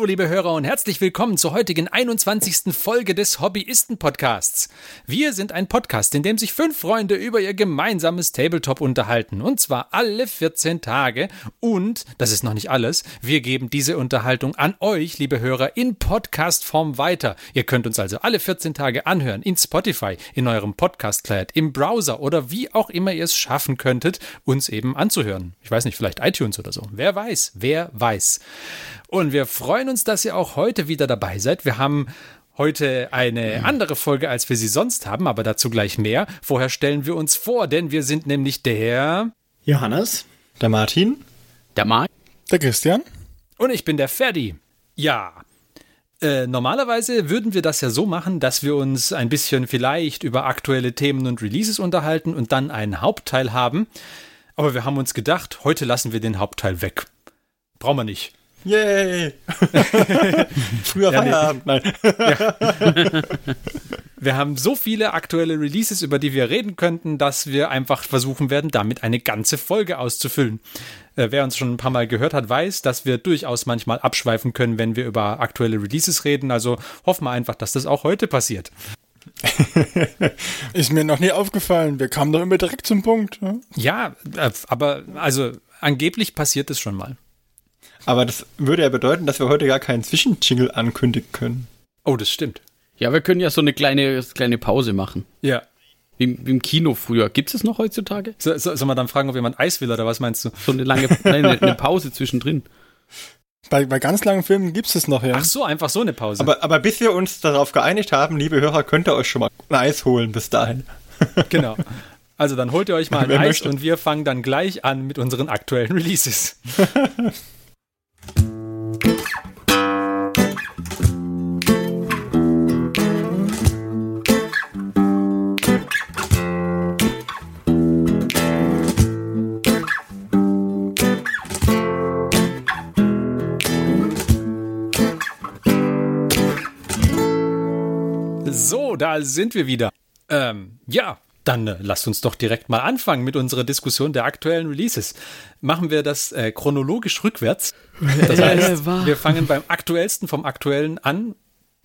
Hallo, liebe Hörer und herzlich willkommen zur heutigen 21. Folge des Hobbyisten-Podcasts. Wir sind ein Podcast, in dem sich fünf Freunde über ihr gemeinsames Tabletop unterhalten. Und zwar alle 14 Tage. Und, das ist noch nicht alles, wir geben diese Unterhaltung an euch, liebe Hörer, in Podcast-Form weiter. Ihr könnt uns also alle 14 Tage anhören, in Spotify, in eurem Podcast-Client, im Browser oder wie auch immer ihr es schaffen könntet, uns eben anzuhören. Ich weiß nicht, vielleicht iTunes oder so. Wer weiß, wer weiß. Und wir freuen uns, dass ihr auch heute wieder dabei seid. Wir haben heute eine andere Folge, als wir sie sonst haben, aber dazu gleich mehr. Vorher stellen wir uns vor, denn wir sind nämlich der Johannes, der Martin, der Mark, der Christian und ich bin der Ferdi. Ja. Äh, normalerweise würden wir das ja so machen, dass wir uns ein bisschen vielleicht über aktuelle Themen und Releases unterhalten und dann einen Hauptteil haben. Aber wir haben uns gedacht, heute lassen wir den Hauptteil weg. Brauchen wir nicht. Yay! Früher ja, Feierabend, nein. Ja. Wir haben so viele aktuelle Releases, über die wir reden könnten, dass wir einfach versuchen werden, damit eine ganze Folge auszufüllen. Äh, wer uns schon ein paar Mal gehört hat, weiß, dass wir durchaus manchmal abschweifen können, wenn wir über aktuelle Releases reden. Also hoffen wir einfach, dass das auch heute passiert. Ist mir noch nie aufgefallen. Wir kamen doch immer direkt zum Punkt. Ne? Ja, äh, aber also angeblich passiert es schon mal. Aber das würde ja bedeuten, dass wir heute gar keinen Zwischenjingle ankündigen können. Oh, das stimmt. Ja, wir können ja so eine kleine, kleine Pause machen. Ja. Wie, wie im Kino früher. Gibt es es noch heutzutage? So, so, soll man dann fragen, ob jemand Eis will oder was meinst du? So eine lange nein, eine, eine Pause zwischendrin. Bei, bei ganz langen Filmen gibt es es noch, ja. Ach so, einfach so eine Pause. Aber, aber bis wir uns darauf geeinigt haben, liebe Hörer, könnt ihr euch schon mal ein Eis holen bis dahin. genau. Also dann holt ihr euch mal ein Eis möchte. und wir fangen dann gleich an mit unseren aktuellen Releases. So, da sind wir wieder. Ähm, ja, dann äh, lasst uns doch direkt mal anfangen mit unserer Diskussion der aktuellen Releases. Machen wir das äh, chronologisch rückwärts. Das heißt, wir fangen beim aktuellsten vom aktuellen an.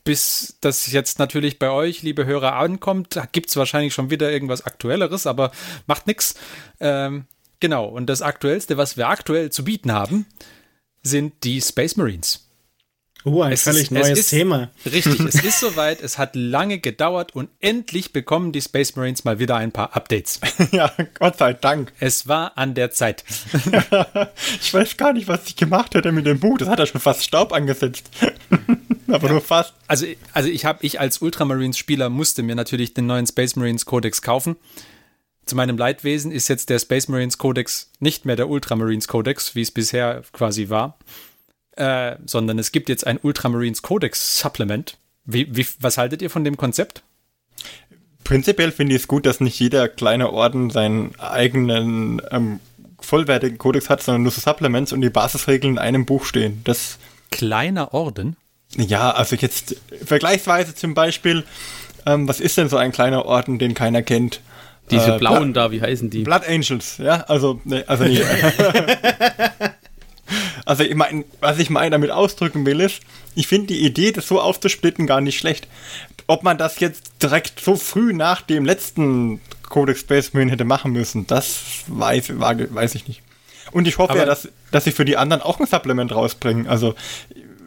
Bis das jetzt natürlich bei euch, liebe Hörer, ankommt, gibt es wahrscheinlich schon wieder irgendwas Aktuelleres, aber macht nichts. Ähm, genau, und das Aktuellste, was wir aktuell zu bieten haben, sind die Space Marines. Oh, ein es völlig ist, neues ist, Thema. Richtig, es ist soweit. Es hat lange gedauert und endlich bekommen die Space Marines mal wieder ein paar Updates. ja, Gott sei Dank. Es war an der Zeit. ich weiß gar nicht, was ich gemacht hätte mit dem Buch. Das hat ja schon fast Staub angesetzt. Aber ja. nur fast. Also, also ich habe, ich als Ultramarines-Spieler musste mir natürlich den neuen Space Marines Codex kaufen. Zu meinem Leidwesen ist jetzt der Space Marines Codex nicht mehr der Ultramarines Codex, wie es bisher quasi war äh, sondern es gibt jetzt ein Ultramarines Codex Supplement. Wie, wie, was haltet ihr von dem Konzept? Prinzipiell finde ich es gut, dass nicht jeder kleine Orden seinen eigenen ähm, vollwertigen Codex hat, sondern nur so Supplements und die Basisregeln in einem Buch stehen. Das kleiner Orden? Ja, also jetzt vergleichsweise zum Beispiel, ähm, was ist denn so ein kleiner Orden, den keiner kennt? Diese äh, blauen Bla da, wie heißen die? Blood Angels, ja, also, nee, also nee. Also ich mein, was ich meine damit ausdrücken will, ist, ich finde die Idee, das so aufzusplitten, gar nicht schlecht. Ob man das jetzt direkt so früh nach dem letzten Codex Space Marine hätte machen müssen, das weiß, weiß ich nicht. Und ich hoffe Aber ja, dass, dass sie für die anderen auch ein Supplement rausbringen. Also,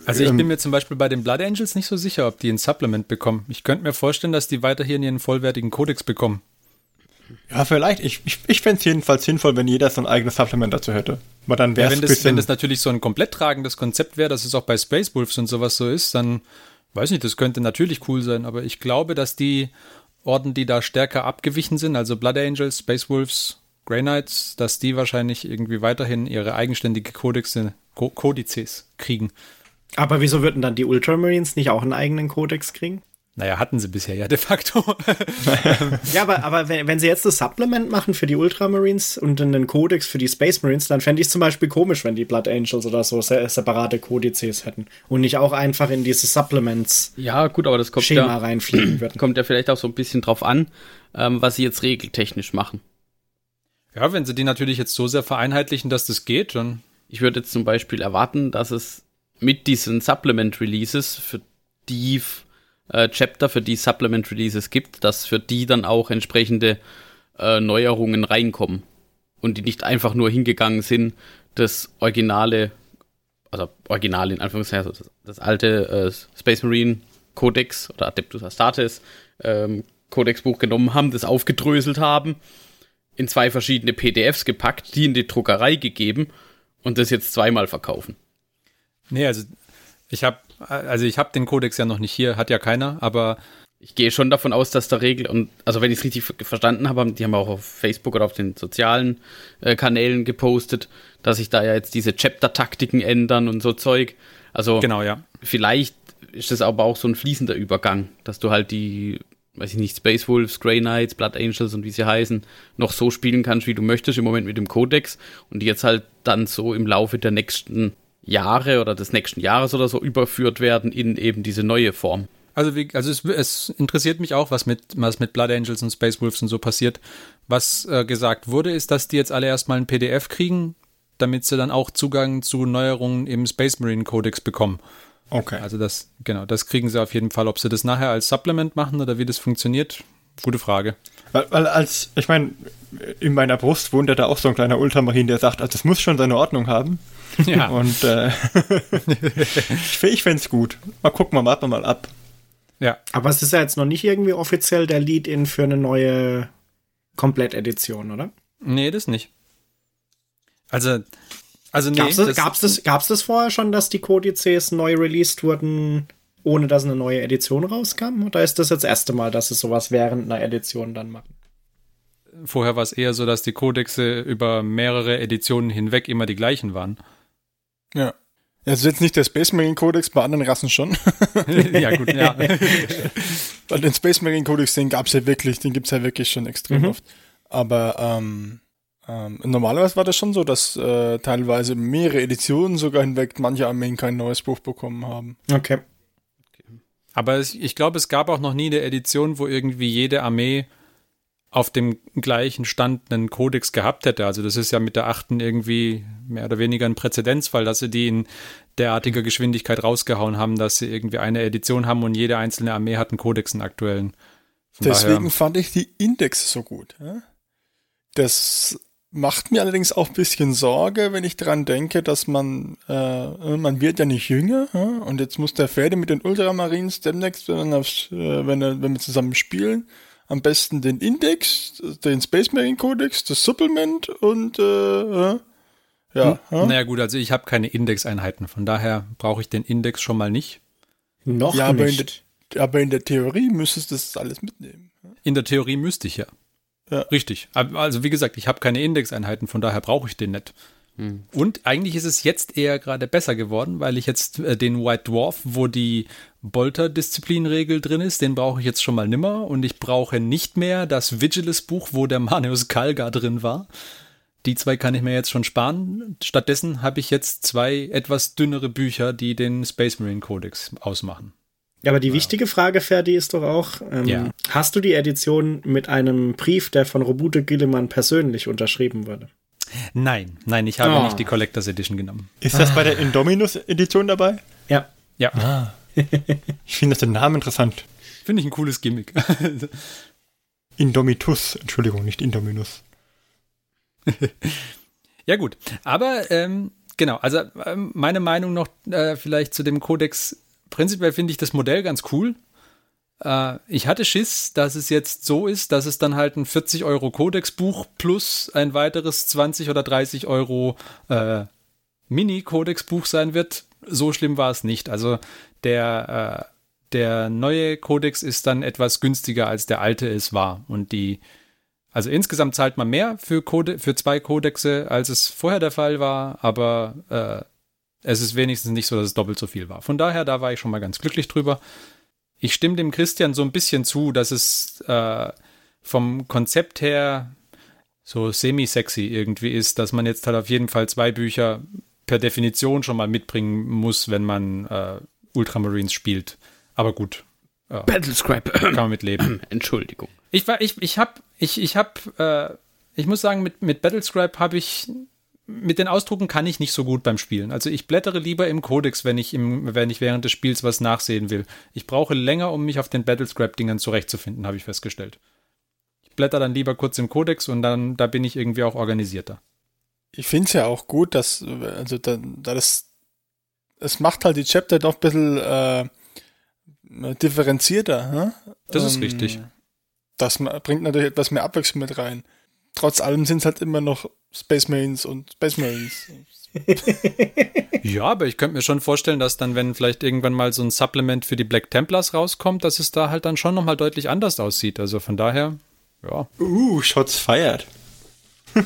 also ich ähm, bin mir zum Beispiel bei den Blood Angels nicht so sicher, ob die ein Supplement bekommen. Ich könnte mir vorstellen, dass die weiterhin ihren vollwertigen Codex bekommen. Ja, vielleicht. Ich, ich, ich fände es jedenfalls sinnvoll, wenn jeder so ein eigenes Supplement dazu hätte. Aber dann wäre ja, wenn, das, wenn das natürlich so ein komplett tragendes Konzept wäre, dass es auch bei Space Wolves und sowas so ist, dann weiß nicht, das könnte natürlich cool sein. Aber ich glaube, dass die Orden, die da stärker abgewichen sind, also Blood Angels, Space Wolves, Grey Knights, dass die wahrscheinlich irgendwie weiterhin ihre eigenständige Kodexe, Kodizes kriegen. Aber wieso würden dann die Ultramarines nicht auch einen eigenen Kodex kriegen? Naja, hatten sie bisher ja de facto. ja, aber, aber wenn, wenn sie jetzt das Supplement machen für die Ultramarines und einen Codex für die Space Marines, dann fände ich es zum Beispiel komisch, wenn die Blood Angels oder so separate Kodizes hätten und nicht auch einfach in diese Supplements ja, gut, aber das kommt Schema ja, reinfliegen würden. Kommt ja vielleicht auch so ein bisschen drauf an, ähm, was sie jetzt regeltechnisch machen. Ja, wenn sie die natürlich jetzt so sehr vereinheitlichen, dass das geht, dann. Ich würde jetzt zum Beispiel erwarten, dass es mit diesen Supplement Releases für die äh, Chapter, für die Supplement Releases gibt, dass für die dann auch entsprechende äh, Neuerungen reinkommen und die nicht einfach nur hingegangen sind, das originale, also original in Anführungszeichen, also das, das alte äh, Space Marine Codex oder Adeptus Astartes ähm, Codex-Buch genommen haben, das aufgedröselt haben, in zwei verschiedene PDFs gepackt, die in die Druckerei gegeben und das jetzt zweimal verkaufen. Nee, also ich habe also ich habe den Codex ja noch nicht hier, hat ja keiner, aber ich gehe schon davon aus, dass der Regel und also wenn ich es richtig verstanden habe, die haben auch auf Facebook oder auf den sozialen äh, Kanälen gepostet, dass sich da ja jetzt diese Chapter-Taktiken ändern und so Zeug. Also genau, ja. Vielleicht ist das aber auch so ein fließender Übergang, dass du halt die, weiß ich nicht, Space Wolves, Grey Knights, Blood Angels und wie sie heißen, noch so spielen kannst, wie du möchtest im Moment mit dem Codex und die jetzt halt dann so im Laufe der nächsten Jahre oder des nächsten Jahres oder so überführt werden in eben diese neue Form. Also, wie, also es, es, interessiert mich auch, was mit, was mit Blood Angels und Space Wolves und so passiert. Was äh, gesagt wurde, ist, dass die jetzt alle erstmal ein PDF kriegen, damit sie dann auch Zugang zu Neuerungen im Space Marine Codex bekommen. Okay. Also das, genau, das kriegen sie auf jeden Fall. Ob sie das nachher als Supplement machen oder wie das funktioniert, gute Frage. Weil, weil als, ich meine, in meiner Brust wohnt ja da auch so ein kleiner Ultramarin, der sagt, also das muss schon seine Ordnung haben. Ja. Und äh, ich, ich fände es gut. Mal gucken, mal warten wir mal ab. Ja. Aber es ist ja jetzt noch nicht irgendwie offiziell der Lead-In für eine neue Komplettedition, oder? Nee, das nicht. Also, also nee. Gab's das, das, gab's das, gab's das vorher schon, dass die Kodizes neu released wurden, ohne dass eine neue Edition rauskam? Oder ist das jetzt das erste Mal, dass es sowas während einer Edition dann machen? Vorher war es eher so, dass die Kodexe über mehrere Editionen hinweg immer die gleichen waren. Ja. Also jetzt nicht der Space Marine Codex, bei anderen Rassen schon. ja, gut, ja. Weil den Space Marine Codex, den gab's ja wirklich, den gibt's ja wirklich schon extrem mhm. oft. Aber ähm, ähm, normalerweise war das schon so, dass äh, teilweise mehrere Editionen sogar hinweg manche Armeen kein neues Buch bekommen haben. Okay. Aber ich glaube, es gab auch noch nie eine Edition, wo irgendwie jede Armee auf dem gleichen Stand einen Kodex gehabt hätte. Also das ist ja mit der achten irgendwie mehr oder weniger ein Präzedenzfall, dass sie die in derartiger Geschwindigkeit rausgehauen haben, dass sie irgendwie eine Edition haben und jede einzelne Armee hat einen Kodex, einen aktuellen. Von Deswegen daher, fand ich die Index so gut. Das macht mir allerdings auch ein bisschen Sorge, wenn ich daran denke, dass man, äh, man wird ja nicht jünger und jetzt muss der Pferde mit den Ultramarines demnächst, wenn, äh, wenn, wenn wir zusammen spielen, am besten den Index, den Space Marine Codex, das Supplement und äh, ja. Ja. Hm, naja gut, also ich habe keine Indexeinheiten, von daher brauche ich den Index schon mal nicht. Noch ja, nicht. Aber in, der, aber in der Theorie müsstest du das alles mitnehmen. In der Theorie müsste ich ja. Ja. Richtig. Also wie gesagt, ich habe keine Indexeinheiten, von daher brauche ich den nicht. Hm. Und eigentlich ist es jetzt eher gerade besser geworden, weil ich jetzt äh, den White Dwarf, wo die Bolter-Disziplinregel drin ist, den brauche ich jetzt schon mal nimmer und ich brauche nicht mehr das Vigilis-Buch, wo der Manius Kalgar drin war. Die zwei kann ich mir jetzt schon sparen. Stattdessen habe ich jetzt zwei etwas dünnere Bücher, die den Space Marine Codex ausmachen. Ja, aber die ja. wichtige Frage, Ferdi, ist doch auch, ähm, ja. hast du die Edition mit einem Brief, der von Robute Gillemann persönlich unterschrieben wurde? Nein, nein, ich habe oh. nicht die Collectors Edition genommen. Ist das bei der Indominus Edition dabei? Ja. Ja. Ah. Ich finde das den Namen interessant. Finde ich ein cooles Gimmick. Indomitus, Entschuldigung, nicht Indominus. ja gut, aber ähm, genau, also ähm, meine Meinung noch äh, vielleicht zu dem Codex. Prinzipiell finde ich das Modell ganz cool. Äh, ich hatte Schiss, dass es jetzt so ist, dass es dann halt ein 40 Euro Codex-Buch plus ein weiteres 20 oder 30 Euro äh, Mini-Codex-Buch sein wird. So schlimm war es nicht. Also der, äh, der neue Codex ist dann etwas günstiger als der alte es war. Und die, also insgesamt zahlt man mehr für, Code, für zwei Codexe, als es vorher der Fall war, aber äh, es ist wenigstens nicht so, dass es doppelt so viel war. Von daher, da war ich schon mal ganz glücklich drüber ich stimme dem Christian so ein bisschen zu, dass es äh, vom Konzept her so semi-sexy irgendwie ist, dass man jetzt halt auf jeden Fall zwei Bücher per Definition schon mal mitbringen muss, wenn man äh, Ultramarines spielt. Aber gut. Äh, Battlescrap. Kann man mitleben. Entschuldigung. Ich war, ich, ich hab, ich, ich hab, äh, ich muss sagen, mit, mit Battlescribe habe ich mit den Ausdrucken kann ich nicht so gut beim Spielen. Also ich blättere lieber im Codex, wenn ich, im, wenn ich während des Spiels was nachsehen will. Ich brauche länger, um mich auf den Battlescrap-Dingern zurechtzufinden, habe ich festgestellt. Ich blätter dann lieber kurz im Codex und dann, da bin ich irgendwie auch organisierter. Ich finde es ja auch gut, dass, also da, da das, es macht halt die Chapter doch ein bisschen äh, differenzierter. Hm? Das ist ähm, richtig. Das bringt natürlich etwas mehr Abwechslung mit rein. Trotz allem sind es halt immer noch Space Marines und Space Marines. ja, aber ich könnte mir schon vorstellen, dass dann, wenn vielleicht irgendwann mal so ein Supplement für die Black Templars rauskommt, dass es da halt dann schon nochmal deutlich anders aussieht. Also von daher, ja. Uh, Shots feiert.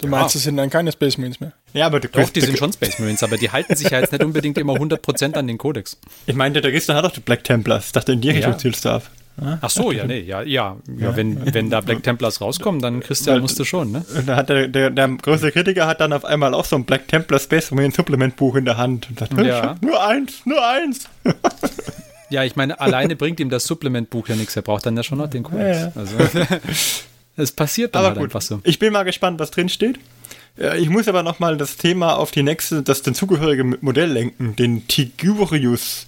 Du meinst, es sind dann keine Space Marines mehr? Ja, aber Doch, die sind schon Space Marines, aber die halten sich ja jetzt nicht unbedingt immer 100% an den Kodex. Ich meine, der Gistern hat doch die Black Templars. Ich dachte, in die Richtung ja. zielst du ab. Ach so, ja, nee, ja, ja, ja, wenn, wenn da Black Templars rauskommen, dann Christian musste schon, ne? Da hat der, der, der größte Kritiker hat dann auf einmal auch so ein Black Templar Space Marine Supplement Buch in der Hand und sagt, ja. nur eins, nur eins. Ja, ich meine, alleine bringt ihm das Supplement Buch ja nichts, er braucht dann ja schon noch den Codex. Ja, ja. Also, es passiert dann aber halt gut. einfach so. Ich bin mal gespannt, was drin steht. Ich muss aber nochmal das Thema auf die nächste, das den zugehörige Modell lenken, den Tigurius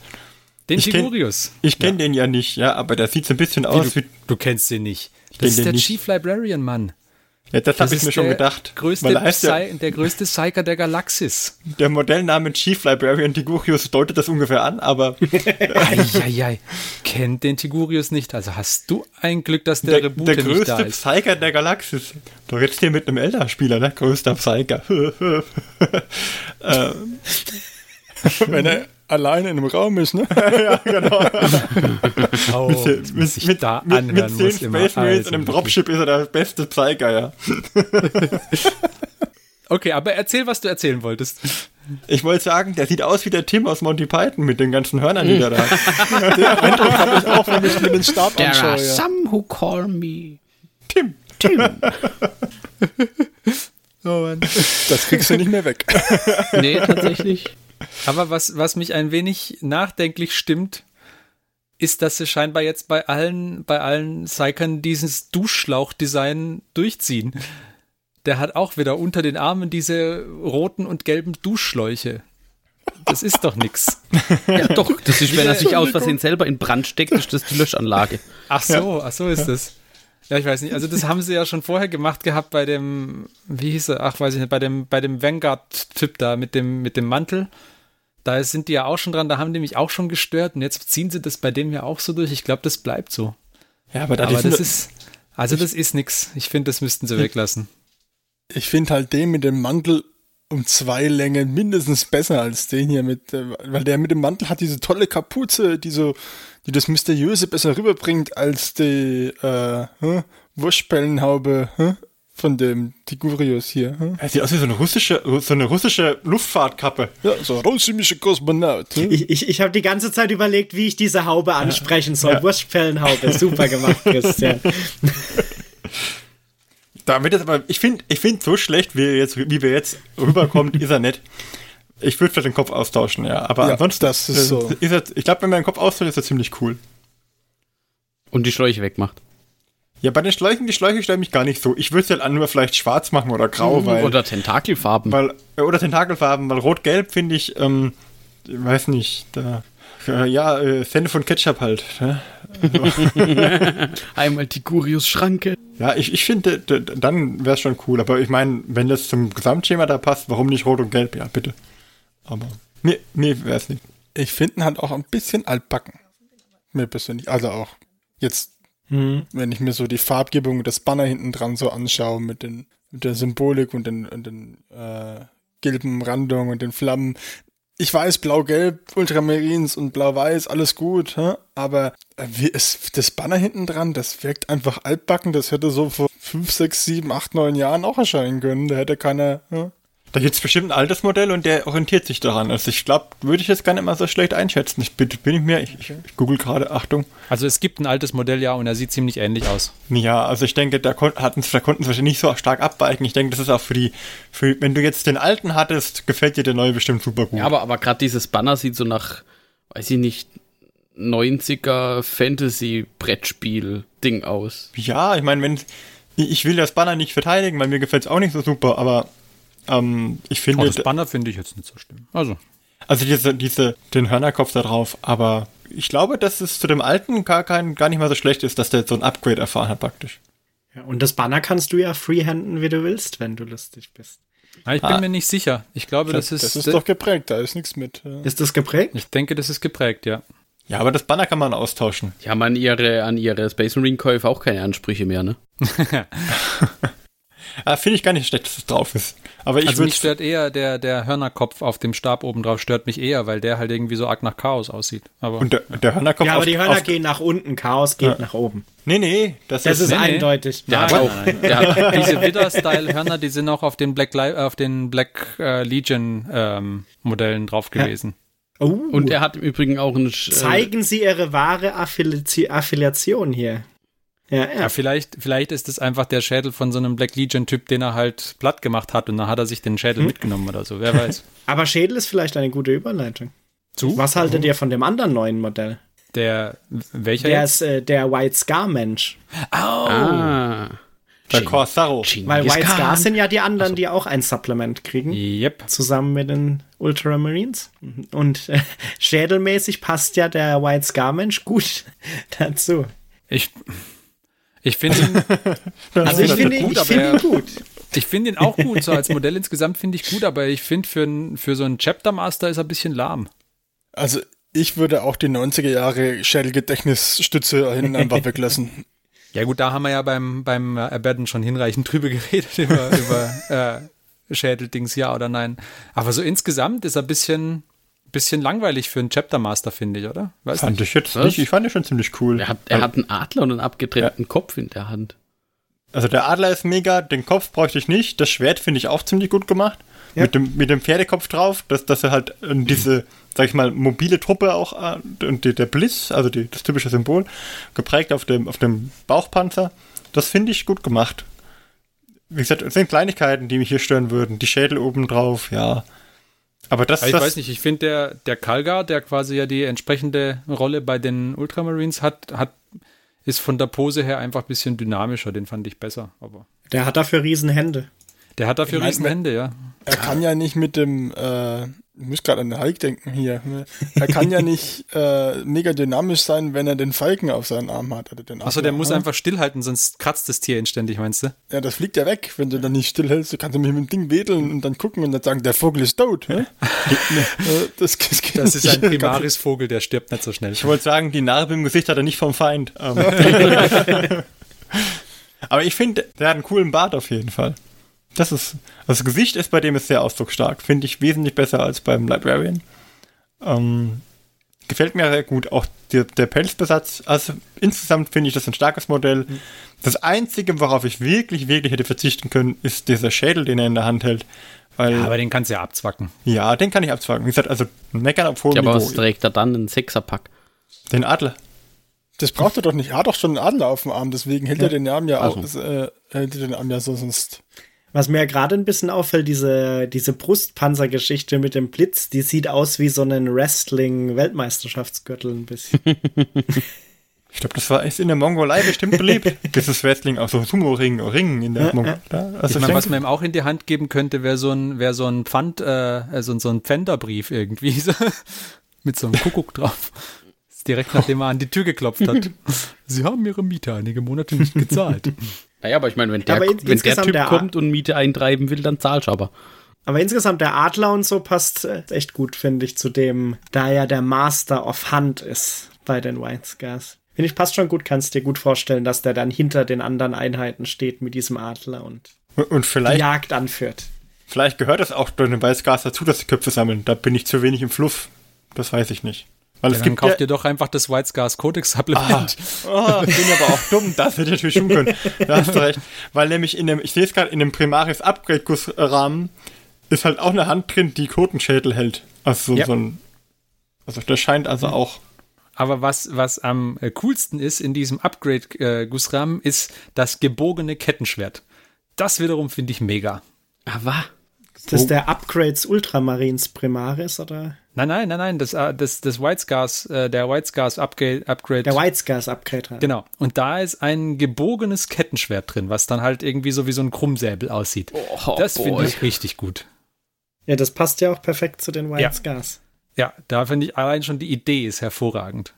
den ich Tigurius. Kenn, ich kenne ja. den ja nicht, ja, aber der sieht so ein bisschen wie aus du, wie. Du kennst den nicht. Das ist der nicht. Chief Librarian, Mann. Ja, das, das habe ich mir schon gedacht. Größte der, der größte Psyker der Galaxis. Der Modellname Chief Librarian Tigurius deutet das ungefähr an, aber. Eieiei. Kennt den Tigurius nicht. Also hast du ein Glück, dass der, der Reboot der nicht da ist. Der größte Psyker der Galaxis. Du redest hier mit einem Elder-Spieler, ne? Größter Psyker. ähm. Wenn er alleine in einem Raum ist, ne? ja, genau. Oh, mit, mit, mit, da mit, mit zehn Space Marines und einem Dropship ist er der beste ja. okay, aber erzähl, was du erzählen wolltest. Ich wollte sagen, der sieht aus wie der Tim aus Monty Python mit den ganzen Hörnern, die er da hat. Den Eindruck habe ich auch, wenn ich mir den Stab There anschaue. There are some who call me Tim. Tim. oh Mann. Das kriegst du nicht mehr weg. nee, tatsächlich. Aber was, was mich ein wenig nachdenklich stimmt, ist, dass sie scheinbar jetzt bei allen, bei allen Psychern dieses Duschschlauch-Design durchziehen. Der hat auch wieder unter den Armen diese roten und gelben Duschschläuche. Das ist doch nix. Ja, doch, das ist, wenn er sich aus Versehen selber in Brand steckt, ist das die Löschanlage. Ach so, ach so ist das. Ja, ich weiß nicht. Also das haben sie ja schon vorher gemacht gehabt bei dem, wie hieß er? Ach, weiß ich nicht, bei dem, bei dem Vanguard-Typ da mit dem, mit dem Mantel. Da sind die ja auch schon dran, da haben die mich auch schon gestört und jetzt ziehen sie das bei dem ja auch so durch. Ich glaube, das bleibt so. Ja, aber, da aber das ist, also das ist nix. Ich finde, das müssten sie weglassen. Ich finde halt den mit dem Mantel um zwei Längen mindestens besser als den hier mit, äh, weil der mit dem Mantel hat diese tolle Kapuze, die so, die das Mysteriöse besser rüberbringt als die äh, Wurstpellenhaube von dem Tigurius hier. Hm? Er sieht aus wie so eine russische, so eine russische Luftfahrtkappe. Ja, so ein russischer Kosmonaut. Hm? Ich, ich, ich habe die ganze Zeit überlegt, wie ich diese Haube ansprechen soll. Ja. Wurstpellenhaube, super gemacht, Christian. Damit ist aber, ich finde, ich finde so schlecht, wie, jetzt, wie wir jetzt rüberkommt, ist er nicht. Ich würde vielleicht den Kopf austauschen, ja. Aber ja, ansonsten das ist so. Ist er, ich glaube, wenn man den Kopf austauscht, ist er ziemlich cool. Und die Schläuche wegmacht. Ja, bei den Schläuchen, die Schläuche stellen mich gar nicht so. Ich würde es halt nur vielleicht schwarz machen oder grau, mhm, weil. Oder Tentakelfarben. Weil, äh, oder Tentakelfarben, weil rot-gelb finde ich, ähm, ich weiß nicht, da. Äh, ja, äh, Szene von Ketchup halt. Ne? Einmal Tigurius Schranke. Ja, ich, ich finde, dann wäre es schon cool. Aber ich meine, wenn das zum Gesamtschema da passt, warum nicht rot und gelb? Ja, bitte. Aber mir, mir wäre es nicht. Ich finde halt auch ein bisschen altbacken. Mir persönlich. Also auch jetzt Mhm. Wenn ich mir so die Farbgebung das Banner hinten dran so anschaue mit, den, mit der Symbolik und den, und den äh, gelben Randungen und den Flammen. Ich weiß, blau-gelb, Ultramarines und blau-weiß, alles gut, hä? aber äh, wie ist das Banner hinten dran, das wirkt einfach altbacken, das hätte so vor 5, 6, 7, 8, 9 Jahren auch erscheinen können. Da hätte keiner, hä? Da gibt es bestimmt ein altes Modell und der orientiert sich daran. Also ich glaube, würde ich jetzt gar nicht mal so schlecht einschätzen. Ich bin, bin ich mir, ich, ich, ich google gerade, Achtung. Also es gibt ein altes Modell, ja, und er sieht ziemlich ähnlich aus. Ja, also ich denke, da, kon hatten, da konnten sie wahrscheinlich nicht so stark abweichen. Ich denke, das ist auch für die, für, wenn du jetzt den alten hattest, gefällt dir der neue bestimmt super gut. Ja, aber, aber gerade dieses Banner sieht so nach, weiß ich nicht, 90er Fantasy-Brettspiel-Ding aus. Ja, ich meine, wenn ich will das Banner nicht verteidigen, weil mir gefällt es auch nicht so super, aber Ähm, ich finde. Oh, das Banner finde ich jetzt nicht so schlimm. Also. Also diese, diese, den Hörnerkopf da drauf, aber ich glaube, dass es zu dem alten gar, kein, gar nicht mal so schlecht ist, dass der jetzt so ein Upgrade erfahren hat, praktisch. Ja, und das Banner kannst du ja freehanden, wie du willst, wenn du lustig bist. Ah, ich bin ah. mir nicht sicher. Ich glaube, das, das ist. Das ist doch geprägt, da ist nichts mit. Ja. Ist das geprägt? Ich denke, das ist geprägt, ja. Ja, aber das Banner kann man austauschen. Die haben an ihre, an ihre Space Marine Käufe auch keine Ansprüche mehr, ne? ah, Finde ich gar nicht schlecht, dass es drauf ist. Aber ich also mich stört eher der, der Hörnerkopf auf dem Stab oben drauf, stört mich eher, weil der halt irgendwie so arg nach Chaos aussieht. Aber Und der, der Hörnerkopf Ja, aber die Hörner gehen nach unten, Chaos geht ja. nach oben. Nee, nee, das, das ist, ist nee, eindeutig. Der hat auch, der hat diese Widder-Style-Hörner, die sind auch auf den Black, auf den Black äh, Legion ähm, Modellen drauf gewesen. Ja. Oh. Und er hat im Übrigen auch einen. Äh, Zeigen Sie Ihre wahre Affili Affiliation hier. Ja, ja. ja, vielleicht, vielleicht ist es einfach der Schädel von so einem Black Legion-Typ, den er halt platt gemacht hat und dann hat er sich den Schädel hm. mitgenommen oder so, wer weiß. Aber Schädel ist vielleicht eine gute Überleitung. Zu? Was haltet ihr von dem anderen neuen Modell? Der, welcher Der jetzt? ist äh, der White Scar-Mensch. Oh! Ah. Der Corsaro. Weil White Scar sind ja die anderen, so. die auch ein Supplement kriegen. Yep. Zusammen mit den Ultramarines. Und äh, schädelmäßig passt ja der White Scar-Mensch gut dazu. Ich, ich finde ihn, also ich finde ihn, find ihn gut. Ich finde ihn auch gut, so als Modell insgesamt finde ich gut, aber ich finde für, für so einen Chapter Master ist er ein bisschen lahm. Also ich würde auch die 90er Jahre Schädelgedächtnisstütze hinten einfach weglassen. Ja gut, da haben wir ja beim, beim Abaddon schon hinreichend drüber geredet, über, über äh, Schädeldings, ja oder nein. Aber so insgesamt ist er ein bisschen, bisschen langweilig für einen Chapter Master, finde ich, oder? Weiß fand nicht. ich jetzt Was? nicht. Ich fand ihn schon ziemlich cool. Er hat, er hat einen Adler und einen abgetrennten ja. Kopf in der Hand. Also der Adler ist mega, den Kopf bräuchte ich nicht. Das Schwert finde ich auch ziemlich gut gemacht. Ja. Mit, dem, mit dem Pferdekopf drauf, dass, dass er halt diese, sag ich mal, mobile Truppe auch, äh, und der Bliss, also die, das typische Symbol, geprägt auf dem, auf dem Bauchpanzer. Das finde ich gut gemacht. Wie gesagt, es sind Kleinigkeiten, die mich hier stören würden. Die Schädel oben drauf, ja. Aber das, ich das weiß nicht, ich finde der, der Kalgar, der quasi ja die entsprechende Rolle bei den Ultramarines hat, hat, ist von der Pose her einfach ein bisschen dynamischer, den fand ich besser. Aber der hat dafür Riesenhände. Der hat dafür Riesenhände, ja. Er kann ja nicht mit dem äh, ich muss gerade an den Hulk denken hier. Er kann ja nicht äh, mega dynamisch sein, wenn er den Falken auf seinen Arm hat. Oder den Achso, der muss einfach stillhalten, sonst kratzt das Tier inständig, meinst du? Ja, das fliegt ja weg, wenn du dann nicht stillhältst. Du kannst mit dem Ding wedeln und dann gucken und dann sagen, der Vogel ist tot. Äh, das, das, das, ist ein Primaris-Vogel, der stirbt nicht so schnell. Ich wollte sagen, die Narbe im Gesicht hat er nicht vom Feind. Aber ich finde, der hat einen coolen Bart auf jeden Fall. Das ist, das Gesicht ist bei dem ist sehr ausdrucksstark. Finde ich wesentlich besser als beim Librarian. Ähm, gefällt mir sehr gut. Auch der, der Pelzbesatz. Also insgesamt finde ich das ein starkes Modell. Das Einzige, worauf ich wirklich, wirklich hätte verzichten können, ist dieser Schädel, den er in der Hand hält. Weil, ja, aber den kannst du ja abzwacken. Ja, den kann ich abzwacken. Wie gesagt, also meckern auf hohem ja, aber was trägt er dann? Ein Sechserpack? Den Adler. Das braucht er doch nicht. Er hat doch schon einen Adler auf dem Arm, deswegen hält ja. er den Arm ja auch, äh, hält er den Arm ja so sonst. Was mir ja gerade ein bisschen auffällt, diese, diese Brustpanzergeschichte mit dem Blitz, die sieht aus wie so ein Wrestling-Weltmeisterschaftsgürtel ein bisschen. Ich glaube, das war echt in der Mongolei bestimmt beliebt. Dieses Wrestling, auch so Sumo-Ring, Ring in der ja, Mongolei. Ja. Also ich meine, was man ihm auch in die Hand geben könnte, wäre so ein, wär so ein Pfand, äh, also so ein Pfänderbrief irgendwie. mit so einem Kuckuck drauf. Direkt nachdem er an die Tür geklopft hat. Sie haben Ihre Miete einige Monate nicht gezahlt. Naja, aber ich meine, wenn der, wenn der Typ der kommt und Miete eintreiben will, dann zahlst du aber. Aber insgesamt der Adler und so passt äh, echt gut, finde ich, zu dem, da er der Master of Hand ist bei den White Scars. Finde ich, passt schon gut, kannst dir gut vorstellen, dass der dann hinter den anderen Einheiten steht mit diesem Adler und, und vielleicht, die Jagd anführt. Vielleicht gehört das auch bei den White Scars dazu, dass sie Köpfe sammeln. Da bin ich zu wenig im Fluff. Das weiß ich nicht. Weil ja, es gibt kauft ja, ihr doch einfach das White Scars Codex Supplement. Ah, oh, bin aber auch dumm, das hätte ich natürlich tun können. Da hast du recht. Weil nämlich in dem, ich sehe es gerade, in dem Primaris Upgrade Gussrahmen ist halt auch eine Hand drin, die Kotenschädel hält. Also ja. so ein, also das scheint also mhm. auch. Aber was, was am äh, coolsten ist in diesem Upgrade-Gussrahmen, ist das gebogene Kettenschwert. Das wiederum finde ich mega. Aber Ist das der Upgrades Ultramarines Primaris oder? Nein, nein, nein, nein, das, äh, das, das White Scars, äh, der White Scars Upgrade, Upgrade. Der White Scars Upgrade. Halt. Genau. Und da ist ein gebogenes Kettenschwert drin, was dann halt irgendwie so wie so ein Krummsäbel aussieht. Oh, das finde ich richtig gut. Ja, das passt ja auch perfekt zu den White Ja. Scars. Ja, da finde ich allein schon die Idee ist hervorragend.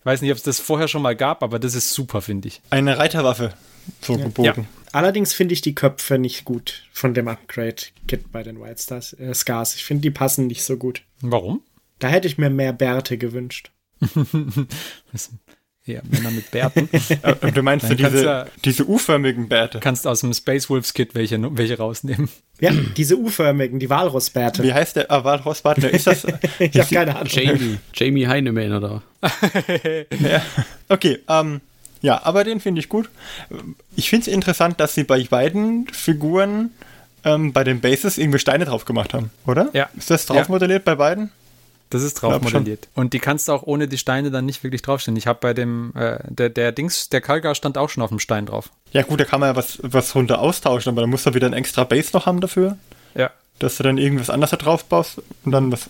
Ich weiß nicht, ob es das vorher schon mal gab, aber das ist super, finde ich. Eine Reiterwaffe. So gebogen. Allerdings finde ich die Köpfe nicht gut von dem Upgrade-Kit bei den White Stars, äh, Scars. Ich finde, die passen nicht so gut. Warum? Da hätte ich mir mehr Bärte sind eher Männer mit Bärten. Äh, Du meinst du Dann diese, ja- diese U-förmigen Bärte? kannst aus dem Space Wolves Kit welche, welche rausnehmen. Ja, diese U-förmigen, die Walrusbärte. Wie heißt der? Ah, Walrossbart? Ist das? Ich habe keine Ahnung. Jamie, Jamie Heinemann oder? ja. Okay, ähm, ja, aber den finde ich gut. Ich finde es interessant, dass sie bei beiden Figuren ähm, bei den Bases irgendwie Steine drauf gemacht haben, oder? Ja. Ist das drauf Ja. modelliert bei beiden? Das ist drauf modelliert. Und die kannst du auch ohne die Steine dann nicht wirklich draufstehen. Ich habe bei dem, äh, der, der Dings, der Kalgar stand auch schon auf dem Stein drauf. Ja, gut, da kann man ja was, was runter austauschen, aber dann musst du wieder ein extra Base noch haben dafür, Ja. dass du dann irgendwas anderes da drauf baust und dann was,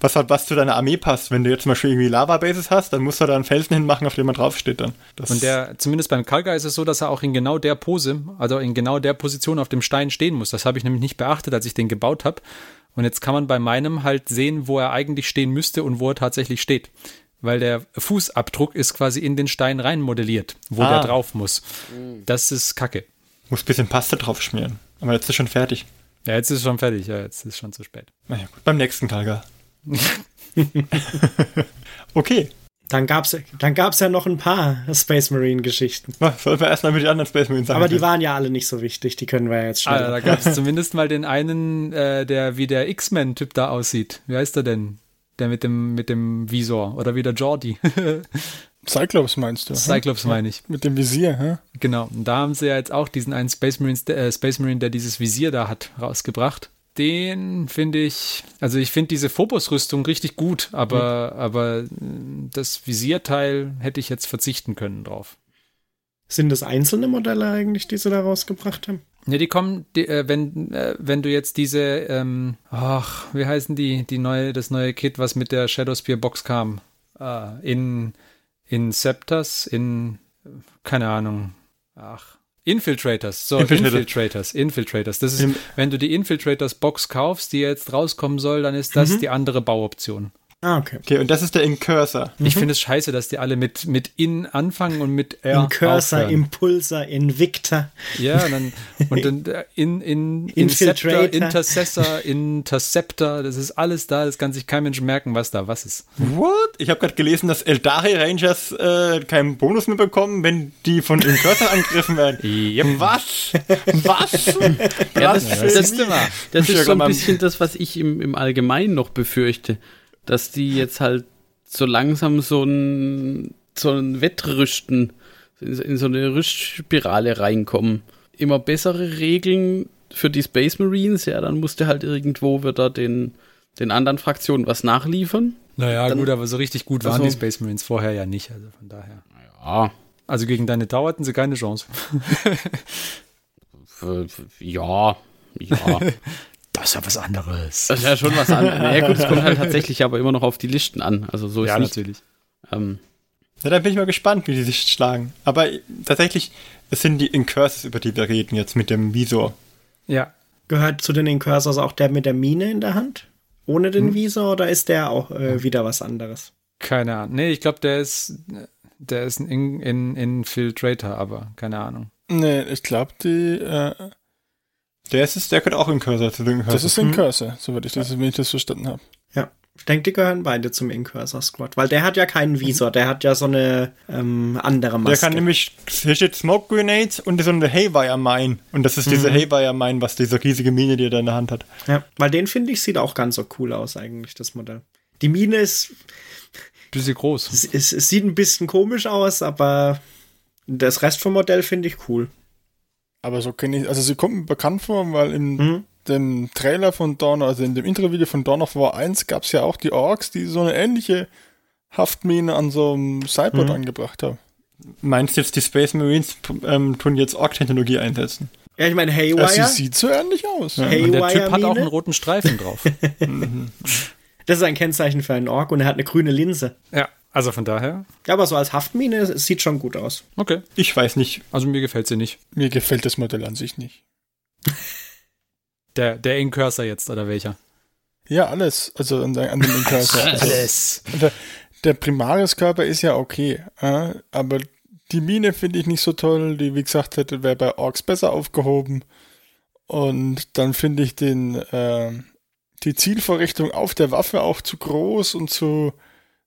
was halt was zu deiner Armee passt. Wenn du jetzt zum Beispiel irgendwie Lava-Bases hast, dann musst du da einen Felsen hinmachen, auf dem man draufsteht dann. Das Und der, zumindest beim Kalgar ist es so, dass er auch in genau der Pose, also in genau der Position auf dem Stein stehen muss. Das habe ich nämlich nicht beachtet, als ich den gebaut habe. Und jetzt kann man bei meinem halt sehen, wo er eigentlich stehen müsste und wo er tatsächlich steht. Weil der Fußabdruck ist quasi in den Stein rein modelliert, wo Ah. der drauf muss. Das ist kacke. muss ein bisschen Paste drauf schmieren. Aber jetzt ist schon fertig. Ja, jetzt ist es schon fertig. Ja, jetzt ist es schon zu spät. Naja, gut, beim nächsten Kalga. okay. Dann gab's, dann gab's ja noch ein paar Space Marine Geschichten. Na, Sollen wir erstmal mit den anderen Space Marines sagen? Aber die waren ja alle nicht so wichtig. Die können wir ja jetzt schnell. Ah, da gab es zumindest mal den einen, äh, der wie der X-Men-Typ da aussieht. Wie heißt er denn? Der mit dem, mit dem Visor. Oder wie der Jordi. Cyclops meinst du? Cyclops meine ich. Mit dem Visier, hä? Genau. Und da haben sie ja jetzt auch diesen einen Space, Marines, äh, Space Marine, der dieses Visier da hat, rausgebracht. Den finde ich, also ich finde diese Phobos-Rüstung richtig gut, aber, aber äh, das Visierteil hätte ich jetzt verzichten können drauf. Sind das einzelne Modelle eigentlich, die sie da rausgebracht haben? Ja, die kommen, die, äh, wenn, äh, wenn du jetzt diese, ähm, ach, wie heißen die, die neue, das neue Kit, was mit der Shadowspear Box kam, ah, in, in Scepters, in, äh, keine Ahnung, ach, Infiltrators, so, Infiltrator. Infiltrators, Infiltrators. Das ist, Im- wenn du die Infiltrators Box kaufst, die jetzt rauskommen soll, dann ist das die andere Bauoption. Ah, okay. Okay, und das ist der Incursor. Ich finde es scheiße, dass die alle mit, mit in anfangen und mit R Incursor, aufhören. Impulsor, Invicta. Ja, und dann, und dann in, in, Infiltrator. Inceptor, Intercessor, Interceptor, das ist alles da, das kann sich kein Mensch merken, was da was ist. What? Ich habe gerade gelesen, dass Eldari Rangers äh, keinen Bonus mehr bekommen, wenn die von Incursor angegriffen werden. Yep. Was? Was? Ja, das, Blasphemie. das, das ist so ein bisschen das, was ich im, im Allgemeinen noch befürchte. Dass die jetzt halt so langsam so ein, so ein Wettrüsten, in, so- in so eine Rüstspirale reinkommen. Immer bessere Regeln für die Space Marines, ja, dann musste halt irgendwo wieder den, den anderen Fraktionen was nachliefern. Naja, Dann- gut, aber so richtig gut waren Also- die Space Marines vorher ja nicht, also von daher. Ja, Also gegen deine Tau hatten sie keine Chance. ja, ja. Das ist ja was anderes. Das ist ja schon was anderes. Ja gut, es kommt halt tatsächlich aber immer noch auf die Listen an. Also so ist Ja, natürlich. Ähm, Ja, da bin ich mal gespannt, wie die sich schlagen. Aber tatsächlich, es sind die Incursors, über die wir reden jetzt mit dem Visor. Ja, Gehört zu den Incursors auch der mit der Mine in der Hand? Ohne den Visor oder ist der auch äh, wieder was anderes? keine Ahnung. Nee, ich glaube, der ist, der ist ein In In Infiltrator, aber keine Ahnung. Nee, ich glaube, die, äh, Der ist es, der gehört auch Incursor zu den Incursors. das ist ein Cursor, soweit ich das, wenn ich das verstanden habe. Ja. Ich denke, die gehören beide zum Incursor Squad, weil der hat ja keinen Visor, der hat ja so eine ähm, andere Der Maske. kann nämlich, hier steht Smoke Grenades und so eine Haywire Mine. Und das ist diese Haywire Mine, was diese riesige Mine, die er da in der Hand hat. ja, weil den finde ich, sieht auch ganz so cool aus eigentlich, das Modell. Die Mine ist, Bisschen groß. es, es, es sieht ein bisschen komisch aus, aber das Rest vom Modell finde ich cool. Aber so kenne ich, also sie kommt mir bekannt vor, weil in Mhm. dem Trailer von Dawn, also in dem Intro-Video von Dawn of War 1 gab es ja auch die Orks, die so eine ähnliche Haftmine an so einem Cyborg Mhm. angebracht haben. Meinst du jetzt, die Space Marines ähm, tun jetzt Ork-Technologie einsetzen? Ja, ich meine, Ja, Haywire. sie sieht so ähnlich aus. Und der Typ hat auch einen roten Streifen drauf. Das ist ein Kennzeichen für einen Ork und er hat eine grüne Linse. ja, also von daher, Ja, aber so als Haftmine es sieht schon gut aus. okay. Ich weiß nicht. Also mir gefällt sie nicht. Mir gefällt das Modell an sich nicht. Der, der Incursor jetzt, oder welcher? Ja, alles. Also an, der- an dem Incursor. Also, Alles. der, der Primarius-Körper ist ja okay, äh, aber die Mine finde ich nicht so toll. Die, wie gesagt, hätte wäre bei Orks besser aufgehoben. Und dann finde ich den äh, die Zielvorrichtung auf der Waffe auch zu groß und zu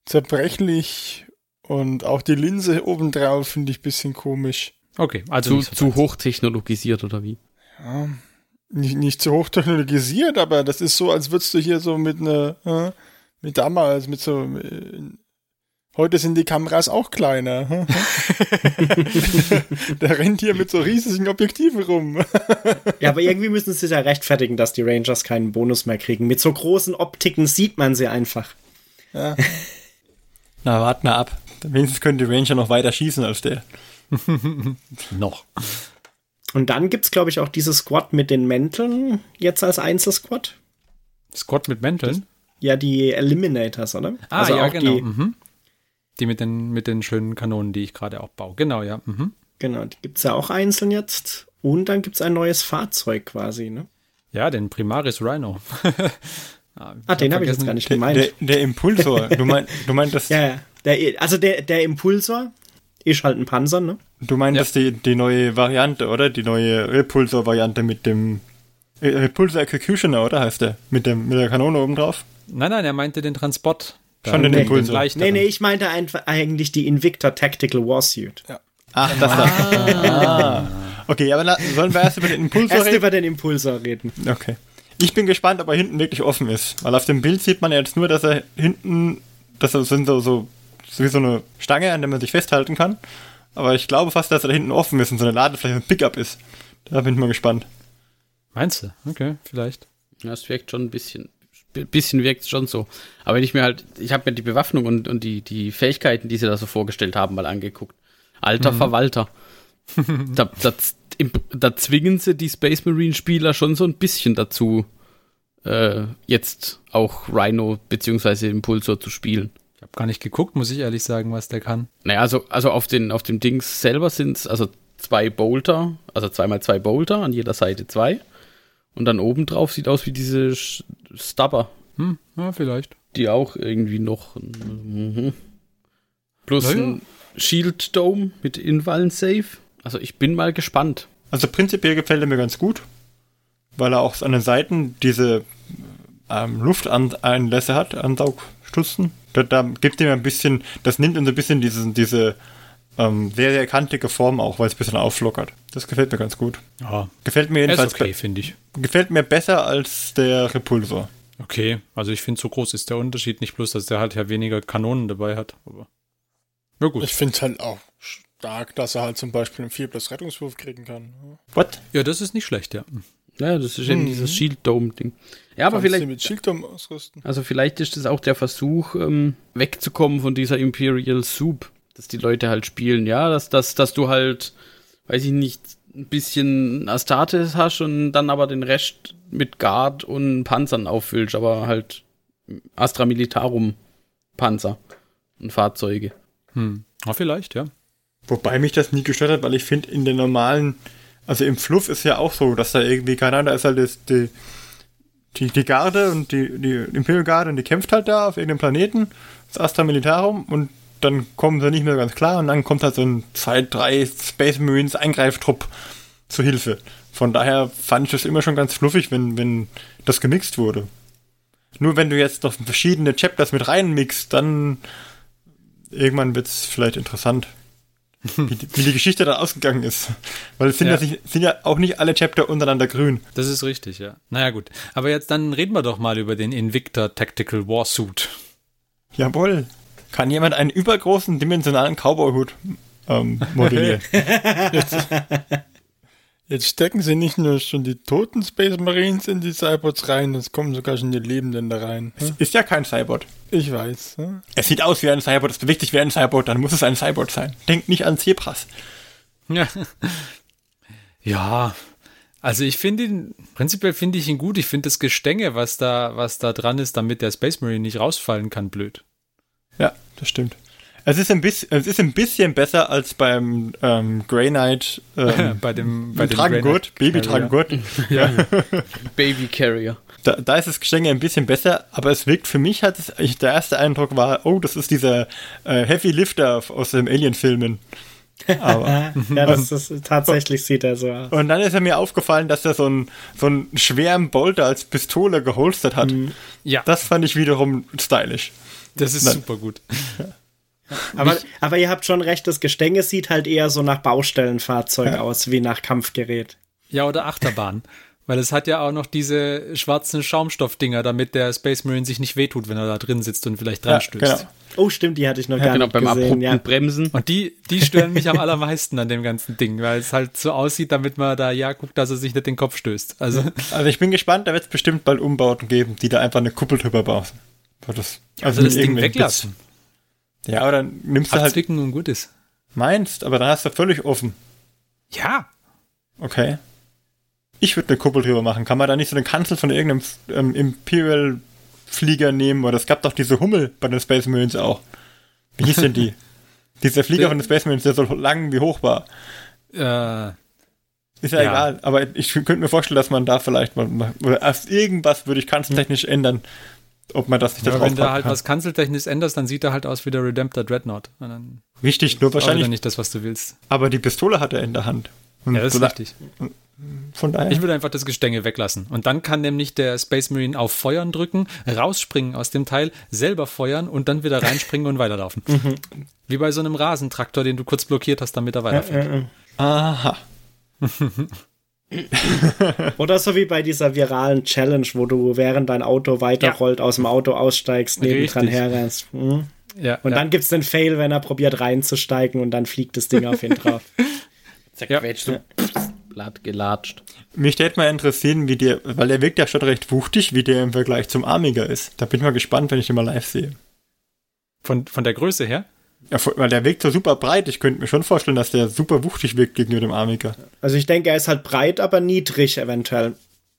zerbrechlich. Und auch die Linse obendrauf finde ich ein bisschen komisch. Okay, also Zu, nicht so zu hochtechnologisiert oder wie? Ja, nicht, nicht zu hochtechnologisiert, aber das ist so, als würdest du hier so mit einer, äh, mit damals, mit so, äh, heute sind die Kameras auch kleiner. hm? Der rennt hier mit so riesigen Objektiven rum. Ja, aber irgendwie müssen sie sich ja rechtfertigen, dass die Rangers keinen Bonus mehr kriegen. Mit so großen Optiken sieht man sie einfach. Ja. Na, wart mal ab. Wenigstens können die Ranger noch weiter schießen als der. Noch. Und dann gibt's, glaube ich, auch diese Squad mit den Mänteln jetzt als Einzelsquad. Squad mit Mänteln? Ja, die Eliminators, oder? Ah, also ja, auch genau. Die, mhm. die mit den, mit den schönen Kanonen, die ich gerade auch baue. Genau, ja. Mhm. genau, die gibt's ja auch einzeln jetzt. Und dann gibt's ein neues Fahrzeug quasi, ne? Ja, den Primaris Rhino. Ah, den habe ich jetzt gar nicht Der, gemeint. der, der Impulsor. Du, mein, du meintest, ja, ja. Der, also der, der Impulsor ist halt ein Panzer, ne? du meintest die, die neue Variante, oder? Die neue Repulsor-Variante mit dem Repulsor Executioner, oder heißt der? Mit, dem, mit der Kanone oben drauf? Nein, nein, er meinte den Transport. Schon den den Impulsor. leichteren. Nee, nee, ich meinte einfach eigentlich die Invictor Tactical Warsuit. Ach, das da. Ah. Okay, aber na, sollen wir erst über den Impulsor Erst reden? über den Impulsor reden. Okay. Ich bin gespannt, ob er hinten wirklich offen ist. Weil auf dem Bild sieht man jetzt nur, dass er hinten, dass er sind so, so, so wie so eine Stange, an der man sich festhalten kann. Aber ich glaube fast, dass er da hinten offen ist und so eine Ladefläche ein Pickup ist. Da bin ich mal gespannt. Meinst du? Okay, vielleicht. Ja, es wirkt schon ein bisschen, ein bisschen wirkt es schon so. Aber wenn ich mir halt, ich habe mir die Bewaffnung und, und die, die Fähigkeiten, die sie da so vorgestellt haben, mal angeguckt. Alter Verwalter. da, da, im- da zwingen sie die Space Marine Spieler schon so ein bisschen dazu, äh, jetzt auch Rhino beziehungsweise Impulsor zu spielen. Ich habe gar nicht geguckt, muss ich ehrlich sagen, was der kann. Naja, also, also auf den, auf dem Dings selber sind es also zwei Bolter, also zweimal zwei Bolter, an jeder Seite zwei. Und dann obendrauf sieht aus wie diese Stubber, Hm, ja, vielleicht. die auch irgendwie noch. Mhm. Plus Na ja. ein Shield Dome mit Invallen Safe. Also ich bin mal gespannt. Also prinzipiell gefällt er mir ganz gut, weil er auch an den Seiten diese ähm, Lufteinlässe hat, Ansaugstutzen. Da, da gibt ihm ein bisschen, das nimmt ihm so ein bisschen diese, diese ähm, sehr, sehr kantige Form auch, weil es ein bisschen auflockert. Das gefällt mir ganz gut. Ja, Gefällt mir er ist jedenfalls okay, finde ich. gefällt mir besser als der Repulsor. Okay, also ich finde, so groß ist der Unterschied nicht bloß, dass der halt ja weniger Kanonen dabei hat. Aber ja gut. Ich finde es halt auch stark, dass er halt zum Beispiel einen 4 plus Rettungswurf kriegen kann. What? ja, das ist nicht schlecht, ja. Ja, das ist eben dieses Shield Dome Ding. Ja, aber Kannst vielleicht, mit Schildturm ausrüsten. Also vielleicht ist das auch der Versuch, ähm, wegzukommen von dieser Imperial Soup, dass die Leute halt spielen, ja, dass, dass, dass du halt, weiß ich nicht, ein bisschen Astartes hast und dann aber den Rest mit Guard und Panzern auffüllst, aber halt Astra Militarum Panzer und Fahrzeuge. Hm. Ja, vielleicht, ja. Wobei mich das nie gestört hat, weil ich finde, in den normalen, also im Fluff ist ja auch so, dass da irgendwie, keine Ahnung, da ist halt das, die, die, die Garde und die, die Imperial Garde und die kämpft halt da auf irgendeinem Planeten, das Astra Militarum, und dann kommen sie nicht mehr ganz klar und dann kommt halt so ein zwei, drei Space Marines Eingreiftrupp zu Hilfe. Von daher fand ich das immer schon ganz fluffig, wenn, wenn das gemixt wurde. Nur wenn du jetzt noch verschiedene Chapters mit reinmixst, dann irgendwann wird's vielleicht interessant wie die, wie die Geschichte dann ausgegangen ist. Weil es sind ja. Ja. sind ja auch nicht alle Chapter untereinander grün. Das ist richtig, ja. Naja, gut. Aber jetzt dann reden wir doch mal über den Invictor Tactical Warsuit. Jawohl. Kann jemand einen übergroßen dimensionalen Cowboy-Hut ähm, modellieren? Jetzt stecken sie nicht nur schon die toten Space Marines in die Cybots rein, es kommen sogar schon die Lebenden da rein. hm? ist ja kein Cybot. Ich weiß. hm? Es sieht aus wie ein Cybot, es bewegt sich wie ein Cybot, dann muss es ein Cybot sein. Denkt nicht an Zebras. Ja. ja. Also ich finde ihn, prinzipiell finde ich ihn gut. Ich finde das Gestänge, was da, was da dran ist, damit der Space Marine nicht rausfallen kann, blöd. Ja, das stimmt. Es ist ein bisschen, es ist ein bisschen besser als beim ähm, Grey Knight ähm, bei dem, bei dem Tragengurt, Baby-Tragengurt. Ja. Baby Carrier. Da, da ist das Gestänge ein bisschen besser, aber es wirkt für mich, hat es, ich, der erste Eindruck war, oh, das ist dieser äh, Heavy Lifter aus den Alien-Filmen. Aber, ja, das ist, tatsächlich sieht er so aus. Und dann ist er mir aufgefallen, dass er so einen, so einen schweren Bolter als Pistole geholstert hat. Mhm. Ja. Das fand ich wiederum stylisch. Das ist Nein. super gut. Aber, aber ihr habt schon recht, das Gestänge sieht halt eher so nach Baustellenfahrzeug aus, wie nach Kampfgerät. Ja, oder Achterbahn. Weil es hat ja auch noch diese schwarzen Schaumstoffdinger, damit der Space Marine sich nicht wehtut, wenn er da drin sitzt und vielleicht dran Ja, stößt. genau. Oh, stimmt, die hatte ich noch gar Genau, nicht beim gesehen. abrupten Ja. Bremsen. Und die, die stören mich am allermeisten an dem ganzen Ding, weil es halt so aussieht, damit man da ja guckt, dass er sich nicht den Kopf stößt. Also, Also ich bin gespannt, da wird es bestimmt bald Umbauten geben, die da einfach eine Kuppel drüber bauen. So Das, also mit das Ding weglassen. Bits. Ja, aber dann nimmst du halt Abzwicken und gut ist. meinst, aber dann hast du völlig offen. Ja. Okay. Ich würde eine Kuppel drüber machen. Kann man da nicht so eine Kanzel von irgendeinem ähm, Imperial Flieger nehmen? Oder es gab doch diese Hummel bei den Space Marines auch. Wie hieß denn die? Dieser Flieger von den Space Marines, der so lang wie hoch war. Äh, Ist ja, Ja. egal, aber ich könnte mir vorstellen, dass man da vielleicht mal, oder erst irgendwas würde ich kanzentechnisch ändern, ob man das nicht da aber drauf wenn du halt kann. was kanzeltechnisch änderst, dann sieht er halt aus wie der Redemptor Dreadnought. Richtig, nur wahrscheinlich, nicht das, was du willst. aber die Pistole hat er in der Hand. Und Ja, das ist richtig. Von daher. Ich würde einfach das Gestänge weglassen. Und dann kann nämlich der Space Marine auf Feuern drücken, rausspringen aus dem Teil, selber feuern und dann wieder reinspringen und weiterlaufen. Wie bei so einem Rasentraktor, den du kurz blockiert hast, damit er weiterfährt. Aha. Oder so wie bei dieser viralen Challenge, wo du während dein Auto weiterrollt, aus dem Auto aussteigst, nebendran herrennst. Hm. Ja, Und ja. dann gibt's den Fail, wenn er probiert reinzusteigen und dann fliegt das Ding auf ihn drauf. Zerquetscht, so blatt gelatscht. Mich täte mal interessieren, wie der, weil der wirkt ja schon recht wuchtig, wie der im Vergleich zum Amiga ist. Da bin ich mal gespannt, wenn ich den mal live sehe. von, von der Größe her. Ja, weil der wirkt so super breit. Ich könnte mir schon vorstellen, dass der super wuchtig wirkt gegenüber dem Amiga. Also ich denke, er ist halt breit, aber niedrig eventuell.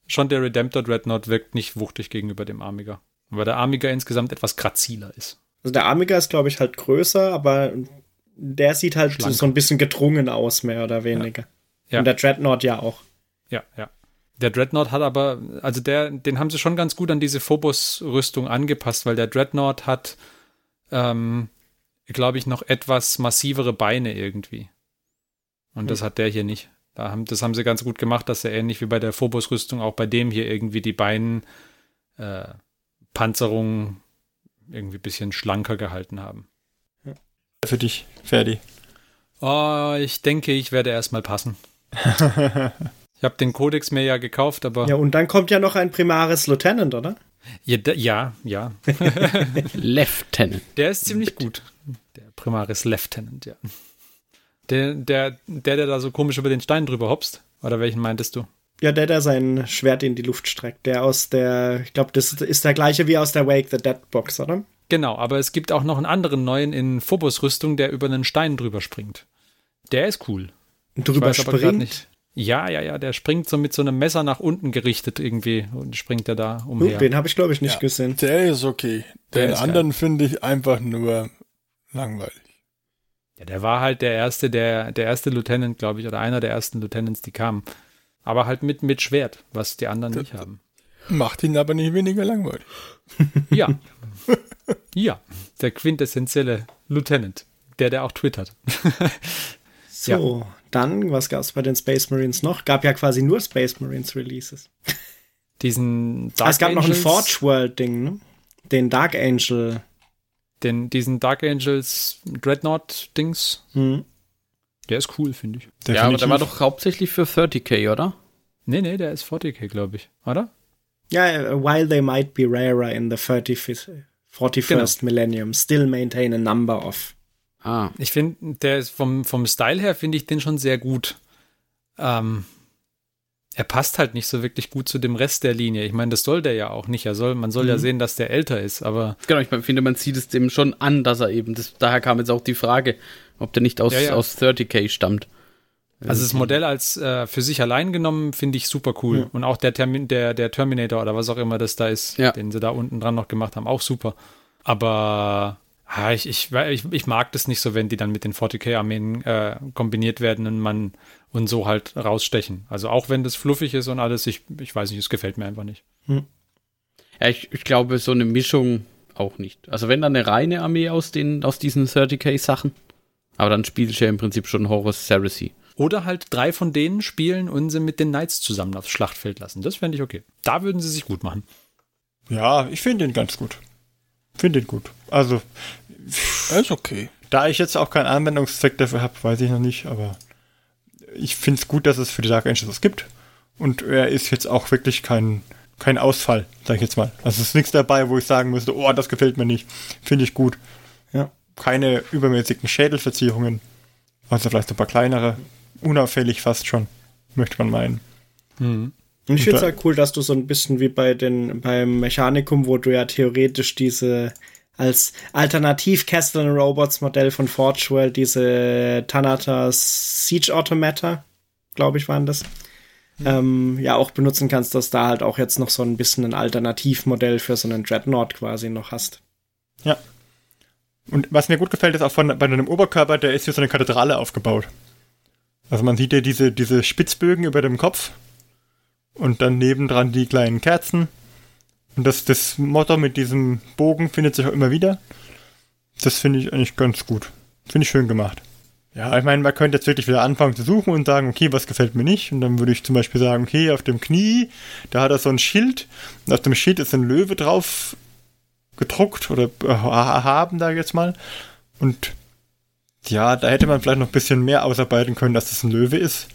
Schon der Redemptor Dreadnought wirkt nicht wuchtig gegenüber dem Amiga. Weil der Amiga insgesamt etwas graziler ist. Also der Amiga ist, glaube ich, halt größer, aber der sieht halt Schlank. so ein bisschen gedrungen aus, mehr oder weniger. Ja. Und der Dreadnought ja auch. Ja, ja. Der Dreadnought hat aber, also der, den haben sie schon ganz gut an diese Phobos-Rüstung angepasst, weil der Dreadnought hat, ähm, glaube ich, noch etwas massivere Beine irgendwie. Und das hat der hier nicht. Da haben, das haben sie ganz gut gemacht, dass er ähnlich wie bei der Phobos-Rüstung auch bei dem hier irgendwie die Beinen äh, Panzerung irgendwie ein bisschen schlanker gehalten haben. Für dich, Ferdi. Oh, ich denke, ich werde erstmal passen. ich habe den Codex mir ja gekauft, aber Ja, und dann kommt ja noch ein primares Lieutenant, oder? ja, ja, ja. Lieutenant. Der ist ziemlich gut. Der Primaris Lieutenant, ja. Der, der, der, der da so komisch über den Stein drüber hopst. Oder welchen meintest du? Ja, der, der sein Schwert in die Luft streckt. Der aus der, ich glaube, das ist der gleiche wie aus der Wake the Dead Box, oder? Genau, aber es gibt auch noch einen anderen neuen in Phobos-Rüstung, der über einen Stein drüber springt. Der ist cool. Drüber springt. nicht. Ja, ja, ja, der springt so mit so einem Messer nach unten gerichtet irgendwie und springt er da Uh, umher. den habe ich, glaube ich, nicht Ja. gesehen. Der ist okay. Den anderen finde ich einfach nur langweilig. Ja, der war halt der erste, der, der erste Lieutenant, glaube ich, oder einer der ersten Lieutenants, die kamen. Aber halt mit, mit Schwert, was die anderen nicht haben. Macht ihn aber nicht weniger langweilig. Ja. ja, der quintessentielle Lieutenant. Der, der auch twittert. So, dann, was gab es bei den Space Marines noch? Gab ja quasi nur Space Marines Releases. Diesen Dark Ah, es gab noch ein Angels- Forge World Ding, ne? Den Dark Angel. Den, diesen Dark Angels Dreadnought-Dings. Hm. Der ist cool, finde ich. Ja, aber der war doch hauptsächlich für 30k, oder? Nee, nee, der ist 40k, glaube ich. Oder? Ja, uh, while they might be rarer in the 30th, 41st Genau. millennium, still maintain a number of. Ah. Ich finde, der ist vom, vom Style her finde ich den schon sehr gut. Ähm, er passt halt nicht so wirklich gut zu dem Rest der Linie. Ich meine, das soll der ja auch nicht. Er soll, man soll ja sehen, dass der älter ist, aber Genau, ich finde, man sieht es dem schon an, dass er eben, das, daher kam jetzt auch die Frage, ob der nicht aus, Ja, ja. aus 30k stammt. Also das Modell als äh, für sich allein genommen finde ich super cool. Ja. Und auch der, Termin, der, der Terminator oder was auch immer das da ist, Ja. den sie da unten dran noch gemacht haben, auch super. Aber ah, ich, ich, ich, ich mag das nicht so, wenn die dann mit den 40k-Armeen äh, kombiniert werden und man und so halt rausstechen. Also auch wenn das fluffig ist und alles, ich, ich weiß nicht, es gefällt mir einfach nicht. Ja, ich, ich glaube, so eine Mischung auch nicht. Also wenn dann eine reine Armee aus, den, aus diesen 30k-Sachen, aber dann spiele ich ja im Prinzip schon Horus Heresy. Oder halt drei von denen spielen und sie mit den Knights zusammen aufs Schlachtfeld lassen. Das fände ich okay. Da würden sie sich gut machen. Ja, ich finde ihn ganz gut. Finde ihn gut. Also, Ist okay. da ich jetzt auch keinen Anwendungszweck dafür habe, weiß ich noch nicht, aber ich finde es gut, dass es für die Dark Angels was gibt. Und er ist jetzt auch wirklich kein, kein Ausfall, sag ich jetzt mal. Also es ist nichts dabei, wo ich sagen müsste, oh, das gefällt mir nicht. Finde ich gut. Ja. Keine übermäßigen Schädelverzierungen. Also vielleicht ein paar kleinere. Unauffällig fast schon, möchte man meinen. Und ich finde es halt cool, dass du so ein bisschen wie bei den, beim Mechanikum, wo du ja theoretisch diese als Alternativ Castellan Robots Modell von Forge World, diese Tanata Siege Automata, glaube ich, waren das, ähm, ja auch benutzen kannst, dass da halt auch jetzt noch so ein bisschen ein Alternativmodell für so einen Dreadnought quasi noch hast. Ja. Und was mir gut gefällt, ist auch von, bei deinem Oberkörper, der ist wie so eine Kathedrale aufgebaut. Also man sieht ja diese, diese Spitzbögen über dem Kopf und dann nebendran die kleinen Kerzen. Und das, das Motto mit diesem Bogen findet sich auch immer wieder. Das finde ich eigentlich ganz gut. Finde ich schön gemacht. Ja, ich meine, man könnte jetzt wirklich wieder anfangen zu suchen und sagen, okay, was gefällt mir nicht? Und dann würde ich zum Beispiel sagen, okay, auf dem Knie, da hat er so ein Schild. Und auf dem Schild ist ein Löwe drauf gedruckt oder äh, haben da jetzt mal. Und ja, da hätte man vielleicht noch ein bisschen mehr ausarbeiten können, dass das ein Löwe ist.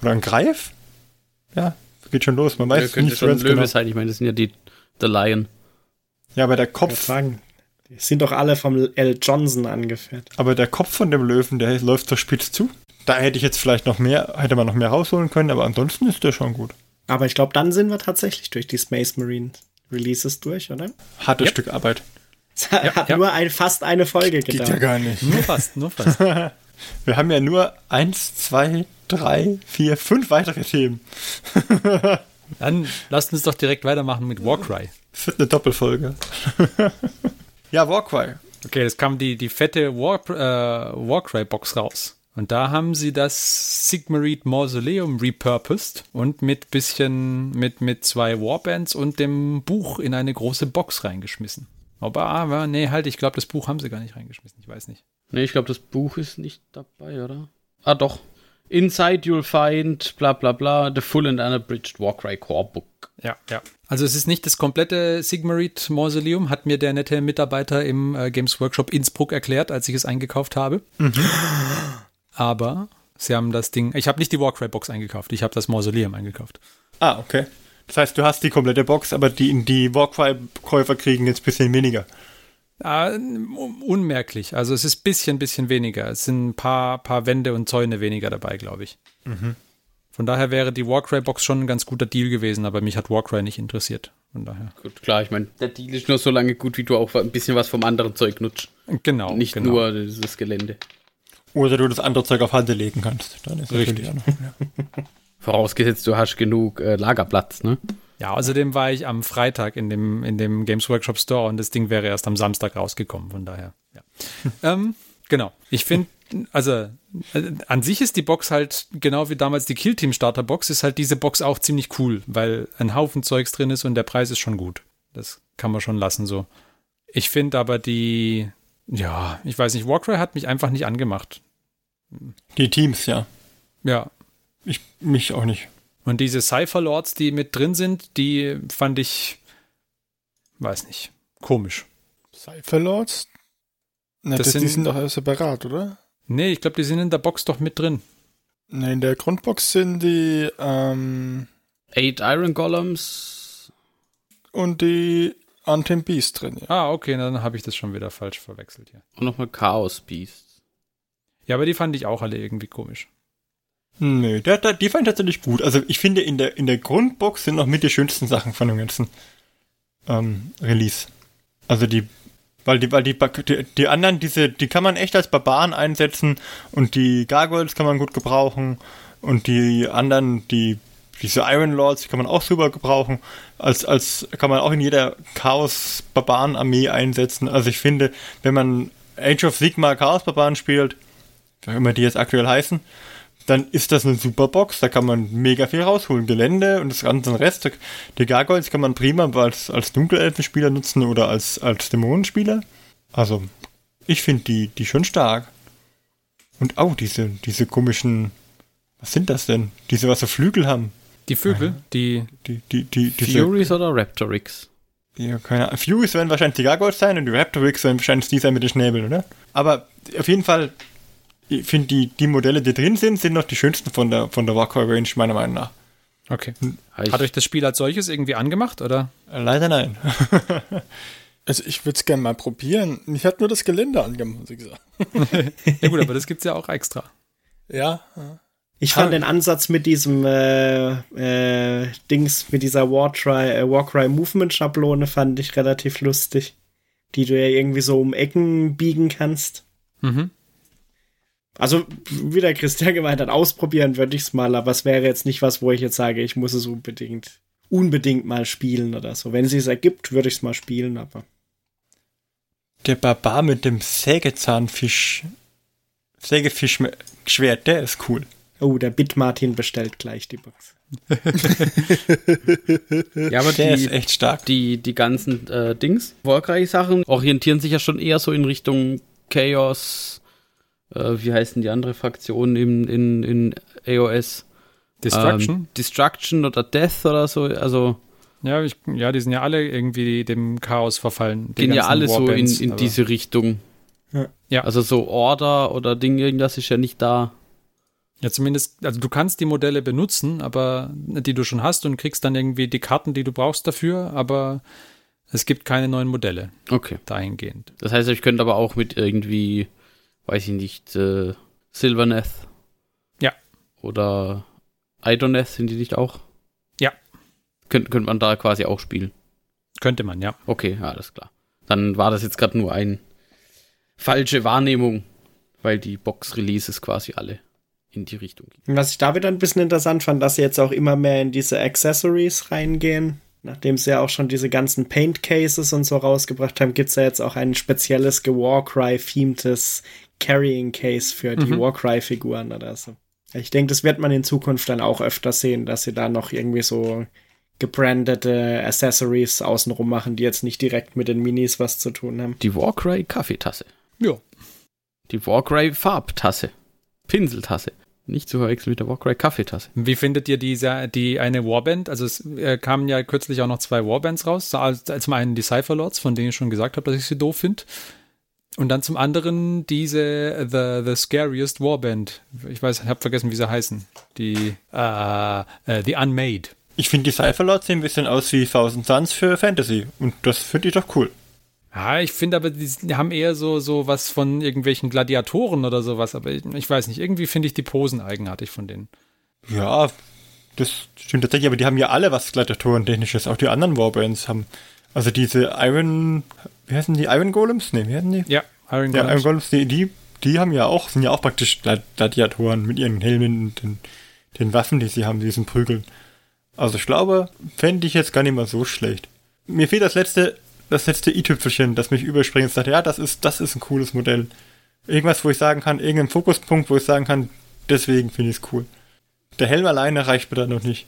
Oder ein Greif? Ja, geht schon los. Man Ja, weiß könnte nicht schon ganz Löwe genau. sein. Ich meine, das sind ja die The Lion. Ja, aber der Kopf, sagen, die sind doch alle vom L. Johnson angefertigt. aber der Kopf von dem Löwen, der läuft so spitz zu. Da hätte ich jetzt vielleicht noch mehr, hätte man noch mehr rausholen können, aber ansonsten ist der schon gut. Aber ich glaube, dann sind wir tatsächlich durch die Space Marine Releases durch, oder? Hartes Yep. Stück Arbeit. Es hat ja. nur ein, fast eine Folge Geht ja gedauert. gar nicht. Nur fast, nur fast. Wir haben ja nur eins, zwei, drei, vier, fünf weitere Themen. Dann lasst uns doch direkt weitermachen mit Warcry. Es wird eine Doppelfolge. ja, Warcry. Okay, es kam die, die fette War, äh, Warcry-Box raus. Und da haben sie das Sigmarid Mausoleum repurposed und mit bisschen, mit, mit zwei Warbands und dem Buch in eine große Box reingeschmissen. Aber, aber nee, halt, ich glaube, das Buch haben sie gar nicht reingeschmissen. Ich weiß nicht. Nee, ich glaube, das Buch ist nicht dabei, oder? Ah, doch. Inside you'll find bla bla bla the full and unabridged Warcry Core Book. Ja, ja. Also es ist nicht das komplette Sigmarid Mausoleum, hat mir der nette Mitarbeiter im äh, Games Workshop Innsbruck erklärt, als ich es eingekauft habe. Aber sie haben das Ding, ich habe nicht die Warcry Box eingekauft, ich habe das Mausoleum eingekauft. Ah, okay. Das heißt, du hast die komplette Box, aber die, die Warcry-Käufer kriegen jetzt ein bisschen weniger. Ah, un- unmerklich. Also es ist bisschen, bisschen weniger. Es sind ein paar, paar Wände und Zäune weniger dabei, glaube ich. Von daher wäre die Warcry-Box schon ein ganz guter Deal gewesen, aber mich hat Warcry nicht interessiert. Von daher. Gut, klar, ich meine, der Deal ist nur so lange gut, wie du auch ein bisschen was vom anderen Zeug nutzt. Genau. Nicht genau. nur dieses Gelände. Oder du das andere Zeug auf Halde legen kannst. Dann ist Richtig. Vorausgesetzt, du hast genug äh, Lagerplatz, ne? Ja, außerdem war ich am Freitag in dem, in dem Games Workshop Store und das Ding wäre erst am Samstag rausgekommen, von daher. Ja. ähm, genau. Ich finde, also äh, an sich ist die Box halt, genau wie damals die Kill Team Starter Box, ist halt diese Box auch ziemlich cool, weil ein Haufen Zeugs drin ist und der Preis ist schon gut. Das kann man schon lassen so. Ich finde aber die, ja, ich weiß nicht, Warcry hat mich einfach nicht angemacht. Die Teams, ja. Ja. Ich, mich auch nicht. Und diese Cypher Lords, die mit drin sind, die fand ich, weiß nicht, komisch. Cypher Lords? Na, Das das, die sind- sind doch separat, oder? Nee, ich glaube, die sind in der Box doch mit drin. Ne, in der Grundbox sind die ähm, Eight Iron Golems. und die Untamed Beast drin. Ja. Ah, okay, dann habe ich das schon wieder falsch verwechselt hier. Und nochmal Chaos Beasts. Ja, aber die fand ich auch alle irgendwie komisch. Nö, der, der, die fand ich tatsächlich gut. Also ich finde, in der, in der Grundbox sind noch mit die schönsten Sachen von dem ganzen ähm, Release. Also die Weil die, weil die, die, die anderen, diese, die kann man echt als Barbaren einsetzen und die Gargoyles kann man gut gebrauchen und die anderen, die diese Iron Lords die kann man auch super gebrauchen. Als, als kann man auch in jeder Chaos-Barbaren-Armee einsetzen. Also ich finde, wenn man Age of Sigma Chaos-Barbaren spielt, wie immer die jetzt aktuell heißen, dann ist das eine super Box. Da kann man mega viel rausholen. Gelände und das ganze Rest. Die Gargoyles kann man prima als, als Dunkelelfenspieler nutzen oder als, als Dämonenspieler. Also, ich finde die, die schon stark. Und auch diese, diese komischen, was sind das denn? Diese, was so Flügel haben. Die Vögel, die, die, die, die, diese, Furies oder Raptorix? Ja, keine Ahnung. Furies werden wahrscheinlich die Gargoyles sein und die Raptorix werden wahrscheinlich die sein mit den Schnäbeln, oder? Aber auf jeden Fall, ich finde, die, die Modelle, die drin sind, sind noch die schönsten von der, von der Warcry Range, meiner Meinung nach. Okay. Hat euch das Spiel als solches irgendwie angemacht, oder? Äh, leider nein. also ich würde es gerne mal probieren. Mich hat nur das Gelände angemacht, muss ich sagen. ja gut, aber das gibt es ja auch extra. Ja. ja. Ich fand den Ansatz mit diesem äh, äh, Dings, mit dieser Warcry, äh, Warcry Movement Schablone fand ich relativ lustig. Die du ja irgendwie so um Ecken biegen kannst. Mhm. Also, wie der Christian gemeint hat, ausprobieren würde ich es mal, aber es wäre jetzt nicht was, wo ich jetzt sage, ich muss es unbedingt, unbedingt mal spielen oder so. Wenn es sich ergibt, würde ich es mal spielen, aber. Der Barbar mit dem Sägezahnfisch, Sägefischschwert, der ist cool. Oh, der Bit Martin bestellt gleich die Box. ja, aber der die, ist echt stark. Die, die ganzen äh, Dings, Warcry-Sachen orientieren sich ja schon eher so in Richtung Chaos. Äh, wie heißen die andere Fraktion in, in, in AOS? Destruction? Ähm, Destruction oder Death oder so. Also. Ja, ich, ja, die sind ja alle irgendwie dem Chaos verfallen. Gehen ja alle Warbands, so in, in diese Richtung. Ja. ja. Also so Order oder Ding, irgendwas ist ja nicht da. Ja, zumindest, also du kannst die Modelle benutzen, aber die du schon hast und kriegst dann irgendwie die Karten, die du brauchst dafür, aber es gibt keine neuen Modelle. Okay. Dahingehend. Das heißt, ich könnte aber auch mit irgendwie, weiß ich nicht, äh, Silverneth. Ja. Oder Idoneth, sind die nicht auch? Ja. Könnt, könnte man da quasi auch spielen. Könnte man, ja. Okay, alles klar. Dann war das jetzt gerade nur eine falsche Wahrnehmung, weil die Box-Releases quasi alle in die Richtung geht. Was ich da wieder ein bisschen interessant fand, dass sie jetzt auch immer mehr in diese Accessories reingehen. Nachdem sie ja auch schon diese ganzen Paint Cases und so rausgebracht haben, gibt es ja jetzt auch ein spezielles Warcry-themtes Carrying Case für die mhm. Warcry-Figuren oder so. Ich denke, das wird man in Zukunft dann auch öfter sehen, dass sie da noch irgendwie so gebrandete Accessories außenrum machen, die jetzt nicht direkt mit den Minis was zu tun haben. Die Warcry Kaffeetasse. Ja. Die Warcry Farbtasse. Pinseltasse. Nicht zu verwechseln mit der Warcry Kaffeetasse. Wie findet ihr diese, die eine Warband? Also es äh, kamen ja kürzlich auch noch zwei Warbands raus. Also zum einen die Cypherlords, von denen ich schon gesagt habe, dass ich sie doof finde. Und dann zum anderen diese The, the Scariest Warband. Ich weiß, ich habe vergessen, wie sie heißen. Die uh, uh, The Unmade. Ich finde die Cypherlords sehen ein bisschen aus wie Thousand Suns für Fantasy. Und das finde ich doch cool. Ja, ich finde aber, die haben eher so, so was von irgendwelchen Gladiatoren oder sowas, aber ich, ich weiß nicht, irgendwie finde ich die Posen eigenartig von denen. Ja, das stimmt tatsächlich, aber die haben ja alle was Gladiatoren-technisches, auch die anderen Warbands haben. Also diese Iron, wie heißen die, Iron Golems? Ne, wie heißen die? Ja, Iron Golems. Ja, Iron Golems, die, die, die haben ja auch, sind ja auch praktisch Gladiatoren mit ihren Helmen und den, den Waffen, die sie haben, diesen Prügeln. Also ich glaube, fände ich jetzt gar nicht mal so schlecht. Mir fehlt das letzte das letzte i-Tüpfelchen, das mich überspringt und sagt, ja, das ist, das ist ein cooles Modell. Irgendwas, wo ich sagen kann, irgendein Fokuspunkt, wo ich sagen kann, deswegen finde ich es cool. Der Helm alleine reicht mir da noch nicht.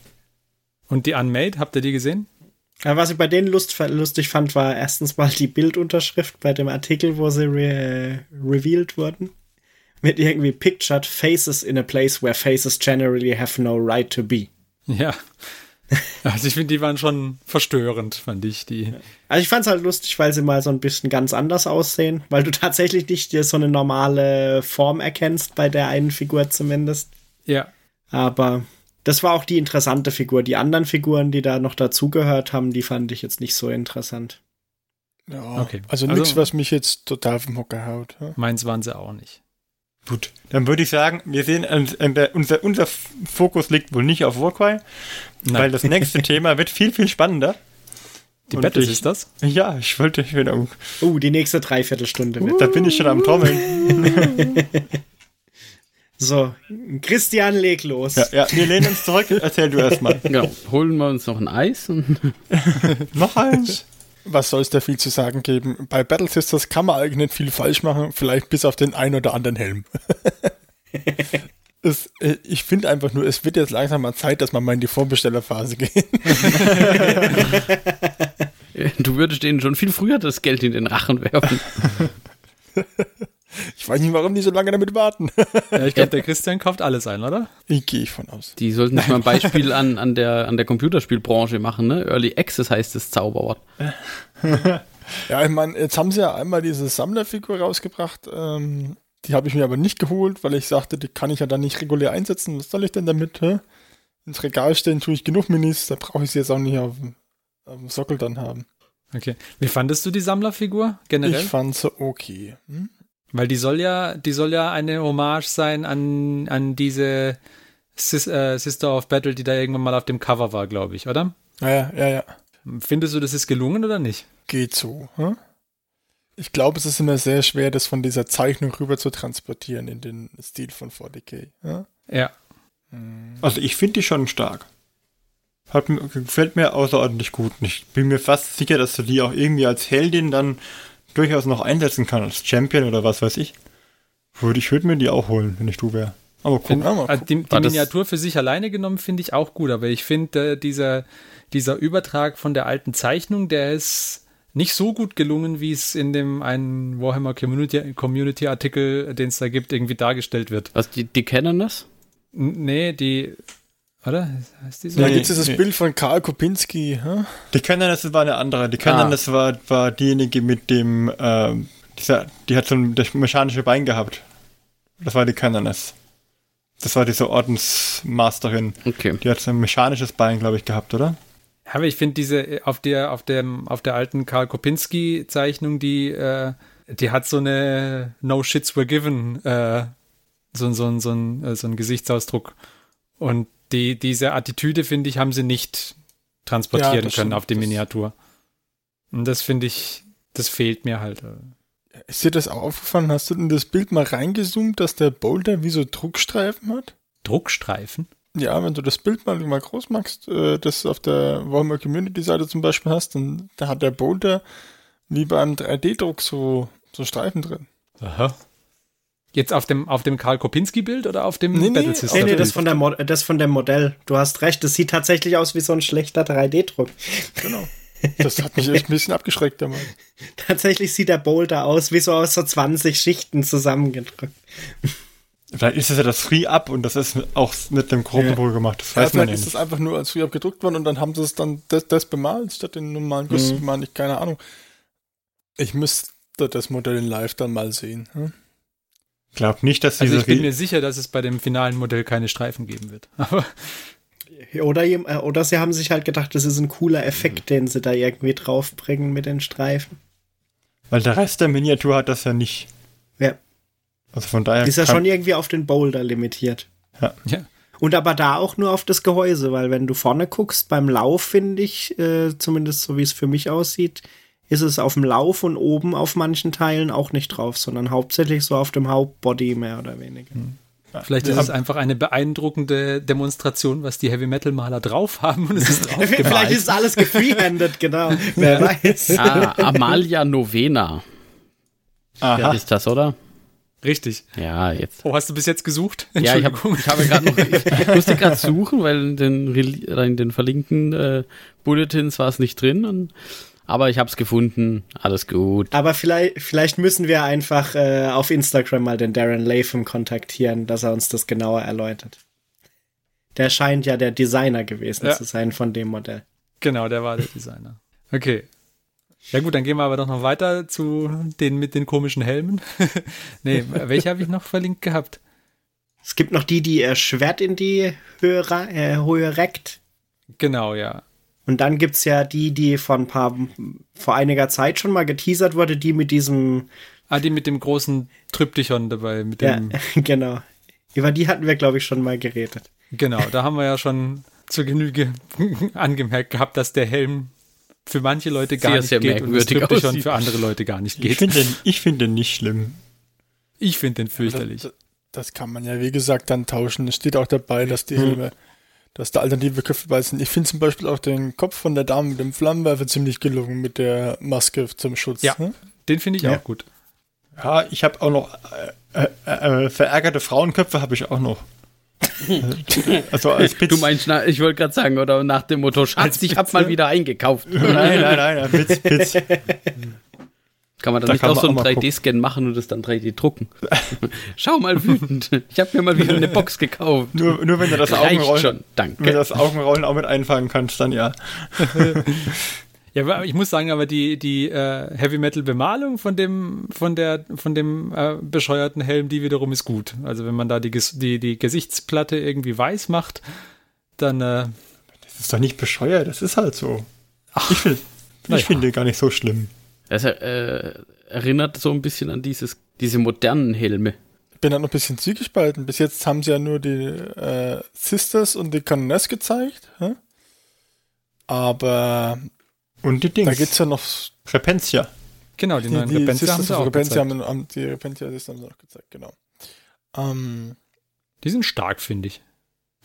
Und die Unmade, habt ihr die gesehen? Was ich bei denen lust, lustig fand, war erstens mal die Bildunterschrift bei dem Artikel, wo sie re revealed wurden. Mit irgendwie Pictured Faces in a place where faces generally have no right to be. Ja. Also ich finde, die waren schon verstörend, fand ich die. Also ich fand es halt lustig, weil sie mal so ein bisschen ganz anders aussehen, weil du tatsächlich nicht dir so eine normale Form erkennst, bei der einen Figur zumindest. Ja. Aber das war auch die interessante Figur. Die anderen Figuren, die da noch dazugehört haben, die fand ich jetzt nicht so interessant. Ja, okay. Also, also nichts, was mich jetzt total vom Hocker haut. Ja? Meins waren sie auch nicht. Gut, dann würde ich sagen, wir sehen, unser, unser Fokus liegt wohl nicht auf Warcry, weil das nächste Thema wird viel, viel spannender. Die Und Battles ich- ist das? Ja, ich wollte wieder. Uh, die nächste Dreiviertelstunde wird. Da bin ich schon am Trommeln. So, Christian, leg los. Ja, ja, wir lehnen uns zurück. Erzähl du erstmal. Genau. Holen wir uns noch ein Eis und Noch eins. Was soll es da viel zu sagen geben? Bei Battle Sisters kann man eigentlich nicht viel falsch machen, vielleicht bis auf den einen oder anderen Helm. es, äh, ich finde einfach nur, es wird jetzt langsam mal Zeit, dass man mal in die Vorbestellerphase geht. du würdest denen schon viel früher das Geld in den Rachen werfen. Ich weiß nicht, warum die so lange damit warten. Ja, ich glaube, der Christian kauft alles ein, oder? Ich gehe ich von aus. Die sollten sich mal ein Beispiel an, an, der, an der Computerspielbranche machen, ne? Early Access heißt das Zauberwort. Ja, ich meine, jetzt haben sie ja einmal diese Sammlerfigur rausgebracht. Ähm, die habe ich mir aber nicht geholt, weil ich sagte, die kann ich ja dann nicht regulär einsetzen. Was soll ich denn damit? Hä? Ins Regal stellen tue ich genug Minis, da brauche ich sie jetzt auch nicht auf, dem- auf dem Sockel dann haben. Okay. Wie fandest du die Sammlerfigur generell? Ich fand sie okay. Hm? Weil die soll ja, die soll ja eine Hommage sein an, an diese Sis, äh, Sister of Battle, die da irgendwann mal auf dem Cover war, glaube ich, oder? Ja, ja, ja, ja. Findest du, das ist gelungen oder nicht? Geht so. Hm? Ich glaube, es ist immer sehr schwer, das von dieser Zeichnung rüber zu transportieren in den Stil von 40k. Ja? Ja. Also ich finde die schon stark. Hat gefällt mir außerordentlich gut. Ich bin mir fast sicher, dass du die auch irgendwie als Heldin dann durchaus noch einsetzen kann, als Champion oder was weiß ich. Würde ich würde mir die auch holen, wenn ich du wäre. Aber guck. Ja, mal Also die die Miniatur für sich alleine genommen finde ich auch gut, aber ich finde, äh, dieser, dieser Übertrag von der alten Zeichnung, der ist nicht so gut gelungen, wie es in dem einen Warhammer Community, Community Artikel, den es da gibt, irgendwie dargestellt wird. Was, die, die kennen das? N nee, die, oder? Heißt die so? Da Nee, gibt es dieses nee. Bild von Karl Kopinski. Hm? Die Canoness war eine andere. Die Canoness war, war diejenige mit dem, ähm, dieser, die hat so ein das mechanische Bein gehabt. Das war die Canoness. Das war diese Ordensmasterin. Okay. Die hat so ein mechanisches Bein, glaube ich, gehabt, oder? Ja, aber ich finde diese äh, auf der auf dem auf der alten Karl Kopinski Zeichnung, die äh, die hat so eine No shits were given äh, so so so äh, so ein Gesichtsausdruck und die diese Attitüde finde ich haben sie nicht Ja, transportieren das können auf die Miniatur. Und das finde ich das fehlt mir halt. Ist dir das auch aufgefallen? Hast du in das Bild mal reingezoomt, dass der Boulder wie so Druckstreifen hat? Druckstreifen. Ja, wenn du das Bild mal, mal groß machst, äh, das auf der Warhammer Community Seite zum Beispiel hast, dann da hat der Boulder wie beim 3D-Druck so, so Streifen drin. Aha. Jetzt auf dem auf dem Karl Kopinski Bild oder auf dem Nee, nee, Battle auf System? Nee, nee, Bild. das von, der das von dem Modell. Du hast recht, das sieht tatsächlich aus wie so ein schlechter 3D-Druck. Genau. Das hat mich echt ein bisschen abgeschreckt damals. Tatsächlich sieht der Boulder aus wie so aus so 20 Schichten zusammengedrückt. Vielleicht ist es ja das Free Up und das ist auch mit dem Gruppenbuch gemacht. Das Ja, weiß man vielleicht ja ist nicht. das einfach nur als früher gedruckt worden und dann haben sie es dann das, das bemalt statt den normalen Guss Mhm. bemalt. Ich keine Ahnung. Ich müsste das Modell in live dann mal sehen. Hm? Ich glaube nicht, dass Also diese ich bin mir sicher, dass es bei dem finalen Modell keine Streifen geben wird. Aber Oder, äh, oder sie haben sich halt gedacht, das ist ein cooler Effekt, den sie da irgendwie draufbringen mit den Streifen. weil der Rest der Miniatur hat das ja nicht. Ja, Also von daher. ist ja schon irgendwie auf den Boulder limitiert. ja. Und aber da auch nur auf das Gehäuse, weil wenn du vorne guckst, beim Lauf finde ich, äh, zumindest so wie es für mich aussieht, ist es auf dem Lauf und oben auf manchen Teilen auch nicht drauf, sondern hauptsächlich so auf dem Hauptbody mehr oder weniger. Vielleicht ist es einfach eine beeindruckende Demonstration, was die Heavy Metal Maler drauf haben und es ist drauf Vielleicht ist alles gefreehanded, genau. Wer weiß. Ah, Amalia Novena Aha. ist das, oder? Richtig. Ja, jetzt. Oh, hast du bis jetzt gesucht? Ja, ich habe Entschuldigung. ich habe gerade noch, ich musste gerade suchen, weil in den, in den verlinkten äh, Bulletins war es nicht drin. Und, aber ich habe es gefunden. Alles gut. Aber vielleicht, vielleicht müssen wir einfach äh, auf Instagram mal den Darren Latham kontaktieren, dass er uns das genauer erläutert. Der scheint ja der Designer gewesen Ja. zu sein von dem Modell. Genau, der war der Designer. Okay. Ja gut, dann gehen wir aber doch noch weiter zu den mit den komischen Helmen. nee, welche habe ich noch verlinkt gehabt? Es gibt noch die, die ihr Schwert in die Höhe, äh, Höhe reckt. Genau, ja. Und dann gibt's ja die, die vor ein paar, vor einiger Zeit schon mal geteasert wurde, die mit diesem, Ah, die mit dem großen Tryptychon dabei, mit ja, dem, genau. Über die hatten wir, glaube ich, schon mal geredet. genau, da haben wir ja schon zur Genüge angemerkt gehabt, dass der Helm für manche Leute gar Sehr, nicht sehr geht und es merkwürdig dürfte schon aussieht. für andere Leute gar nicht Ich geht. finde den, ich find den nicht schlimm. Ich finde den fürchterlich. Das, das kann man ja, wie gesagt, dann tauschen. Es steht auch dabei, dass die Helme, dass da alternative Köpfe bei sind. Ich finde zum Beispiel auch den Kopf von der Dame mit dem Flammenwerfer ziemlich gelungen mit der Maske zum Schutz. Ja. ne? Den finde ich Ja. auch gut. Ja, ich habe auch noch äh, äh, äh, verärgerte Frauenköpfe habe ich auch noch. also als Pitz. Du meinst, na, ich wollte gerade sagen, oder nach dem Motto, Schatz, ich hab mal wieder eingekauft. Nein, nein, nein, Pitz, Pitz. Kann man dann Da nicht auch so einen mal 3D-Scan machen und das dann 3D drucken? Schau mal wütend. Ich habe mir mal wieder eine Box gekauft. Nur, nur wenn du das Reicht Augenrollen, schon, wenn du danke. das Augenrollen auch mit einfangen kannst, dann ja. Ja, aber ich muss sagen, aber die, die äh, Heavy Metal Bemalung von dem, von der, von dem äh, bescheuerten Helm, die wiederum ist gut. Also wenn man da die, die, die Gesichtsplatte irgendwie weiß macht, dann äh, Das ist doch nicht bescheuert, das ist halt so. ich finde ich naja. finde gar nicht so schlimm. Das äh, erinnert so ein bisschen an dieses, diese modernen Helme. Ich bin da noch ein bisschen zwiegespalten. Bis jetzt haben sie ja nur die äh, Sisters und die Canoness gezeigt. hä? Aber Und die Dings. da geht's ja noch. Repentia. genau, die, Die, neuen die Repentia haben Sisters sie of auch Repentia gezeigt. haben, haben die Repentia Sisters haben sie noch gezeigt, genau. Ähm, Die sind stark, finde ich.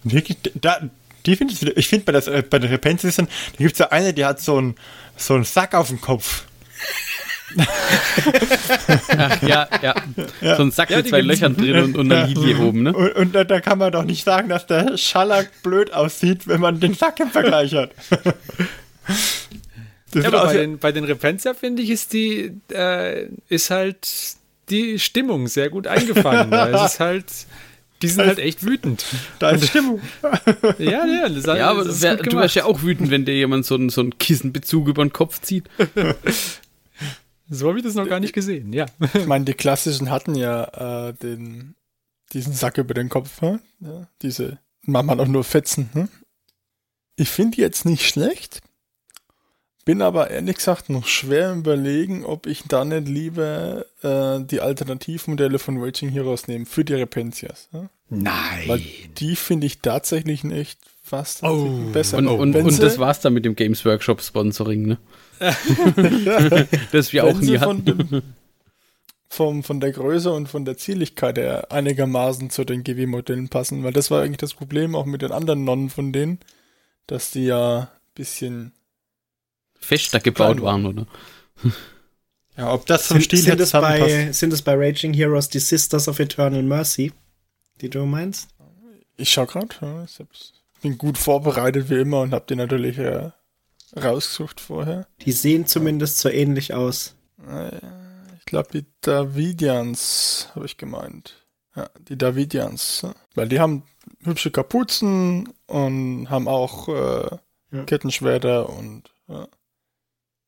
Wirklich, da, die finde ich wieder. Ich finde bei, das, äh, bei den Repentis, da gibt es ja eine, die hat so einen so einen Sack auf dem Kopf. Ach, ja, ja, So ein Sack Ja, mit zwei. Löchern drin und, und einer Lilie oben, ne? Und, und da, da kann man doch nicht sagen, dass der Schallack blöd aussieht, wenn man den Sack im Vergleich hat. Das Ja, aber bei wie- den, bei den Repentia, finde ich, ist die, äh, ist halt die Stimmung sehr gut eingefangen. da ist halt, die sind halt echt wütend. da ist Stimmung. Ja, ja, das, Ja, aber das ist wär, gut du wärst ja auch wütend, wenn dir jemand so einen, so einen Kissenbezug über den Kopf zieht. So habe ich das noch gar nicht gesehen, ja. ich meine, die klassischen hatten ja äh, den, diesen Sack über den Kopf. hä? Ja, diese macht man auch nur Fetzen. Hm? Ich finde die jetzt nicht schlecht. Bin aber ehrlich gesagt noch schwer im überlegen, ob ich da nicht lieber äh, die Alternativmodelle von Raging Heroes nehme für die Repentias. Ja? Nein. Weil die finde ich tatsächlich in echt fast Oh. besser. Und, und, und das war's dann mit dem Games Workshop Sponsoring, ne? das wir auch nie von, hatten. dem, vom, von der Größe und von der Zierlichkeit her einigermaßen zu den GW-Modellen passen, weil das war eigentlich das Problem auch mit den anderen Nonnen von denen, dass die ja ein bisschen Fester gebaut waren, oder? Ja, ob das zum Sind, Stil sind, jetzt es bei, sind es bei Raging Heroes die Sisters of Eternal Mercy, die du meinst? Ich schau gerade, ja, bin gut vorbereitet wie immer und hab die natürlich äh, rausgesucht vorher. Die sehen zumindest so ähnlich aus. Ich glaube, die Davidians habe ich gemeint. Ja, die Davidians. ja. Weil die haben hübsche Kapuzen und haben auch äh, Ja. Kettenschwerter und ja.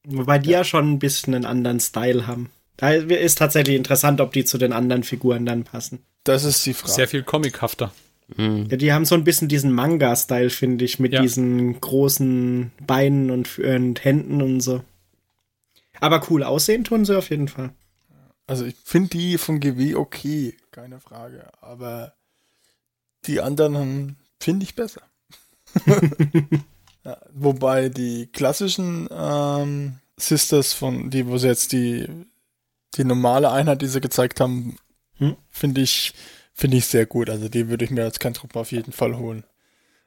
Wobei die ja schon ein bisschen einen anderen Style haben. Da ist tatsächlich interessant, ob die zu den anderen Figuren dann passen. das ist die Frage. Sehr viel comichafter. Hm. Ja, die haben so ein bisschen diesen Manga-Style, finde ich, mit Ja. diesen großen Beinen und, und Händen und so. Aber cool aussehen tun sie auf jeden Fall. Also ich finde die vom GW okay, keine Frage. Aber die anderen finde ich besser. ja, wobei die klassischen ähm, Sisters von, die, wo sie jetzt die, die normale Einheit, die sie gezeigt haben, Hm? finde ich, finde ich sehr gut. Also die würde ich mir als kein Truppe auf jeden Fall holen.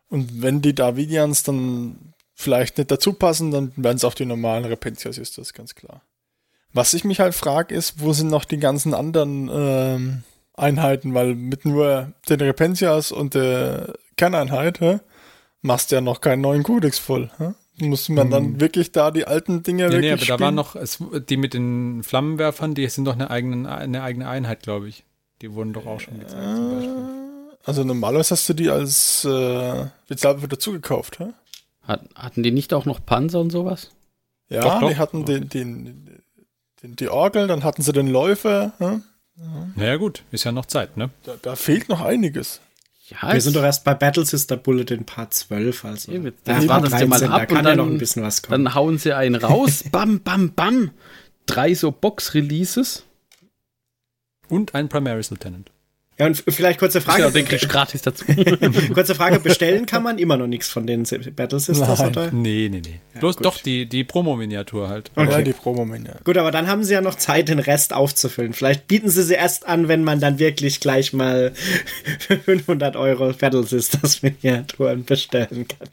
Und wenn die Davidians dann vielleicht nicht dazu passen, dann werden es auch die normalen Repentia Sisters, ganz klar. Was ich mich halt frage, ist, wo sind noch die ganzen anderen ähm, Einheiten, weil mit nur den Repentias und der Kerneinheit hä, machst du ja noch keinen neuen Kodex voll. Hä? Muss man dann wirklich da die alten Dinge Nee, wirklich nee, aber da spielen? waren noch, es, die mit den Flammenwerfern, die sind doch eine eigene, eine eigene Einheit, glaube ich. Die wurden doch auch schon gezeigt zum Beispiel. Äh, Also normalerweise hast du die als äh, Spezialwaffe dazu gekauft, hä? Hat, hatten die nicht auch noch Panzer und sowas? Ja, Doch, doch. die hatten den, den, den, die Orgel, dann hatten sie den Läufer. Hä? Naja gut, ist ja noch Zeit, ne? Da, da fehlt noch einiges. Ja, Wir sind doch erst bei Battle Sister Bulletin Part 12, also. Eben, Ja, das mal 13, ab da kann und ja dann- noch ein bisschen was kommen. Dann hauen sie einen raus, bam, bam, bam. Drei so Box-Releases. Und ein Primaris Lieutenant. Ja, und vielleicht kurze Frage. Ja, den kriegst du gratis dazu. kurze Frage, bestellen kann man immer noch nichts von den Battle Sisters, Nein. oder? Nee, nee, nee. Bloß gut. doch die, die Promo-Miniatur halt. Okay. Ja, die Promo-Mania. Gut, aber dann haben sie ja noch Zeit, den Rest aufzufüllen. Vielleicht bieten sie sie erst an, wenn man dann wirklich gleich mal für 500 Euro Battle Sisters Miniaturen bestellen kann.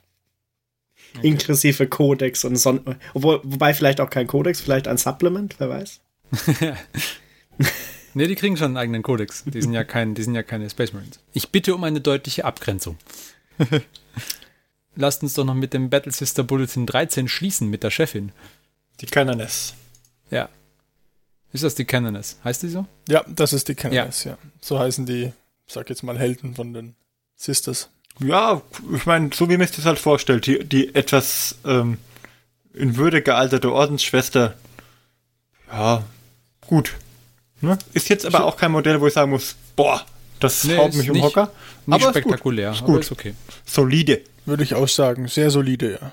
Inklusive Codex und Son Obwohl, wobei vielleicht auch kein Codex, vielleicht ein Supplement, wer weiß. Nee, die kriegen schon einen eigenen Kodex. Die sind ja, kein, die sind ja keine Space Marines. Ich bitte um eine deutliche Abgrenzung. Lasst uns doch noch mit dem Battle Sister Bulletin 13 schließen mit der Chefin. Die Canoness. Ja. Ist das die Canoness? Heißt die so? Ja, das ist die Canoness, ja. So heißen die, sag jetzt mal, Helden von den Sisters. Ja, ich meine, so wie man sich das halt vorstellt, die, die etwas ähm, in Würde gealterte Ordensschwester, ja, gut. Ne? Ist jetzt aber auch kein Modell, wo ich sagen muss, boah, das Nee, haut mich um nicht- Hocker. Nicht aber ist gut. spektakulär, Ist aber gut. ist okay. Solide. Würde ich auch sagen. Sehr solide, ja.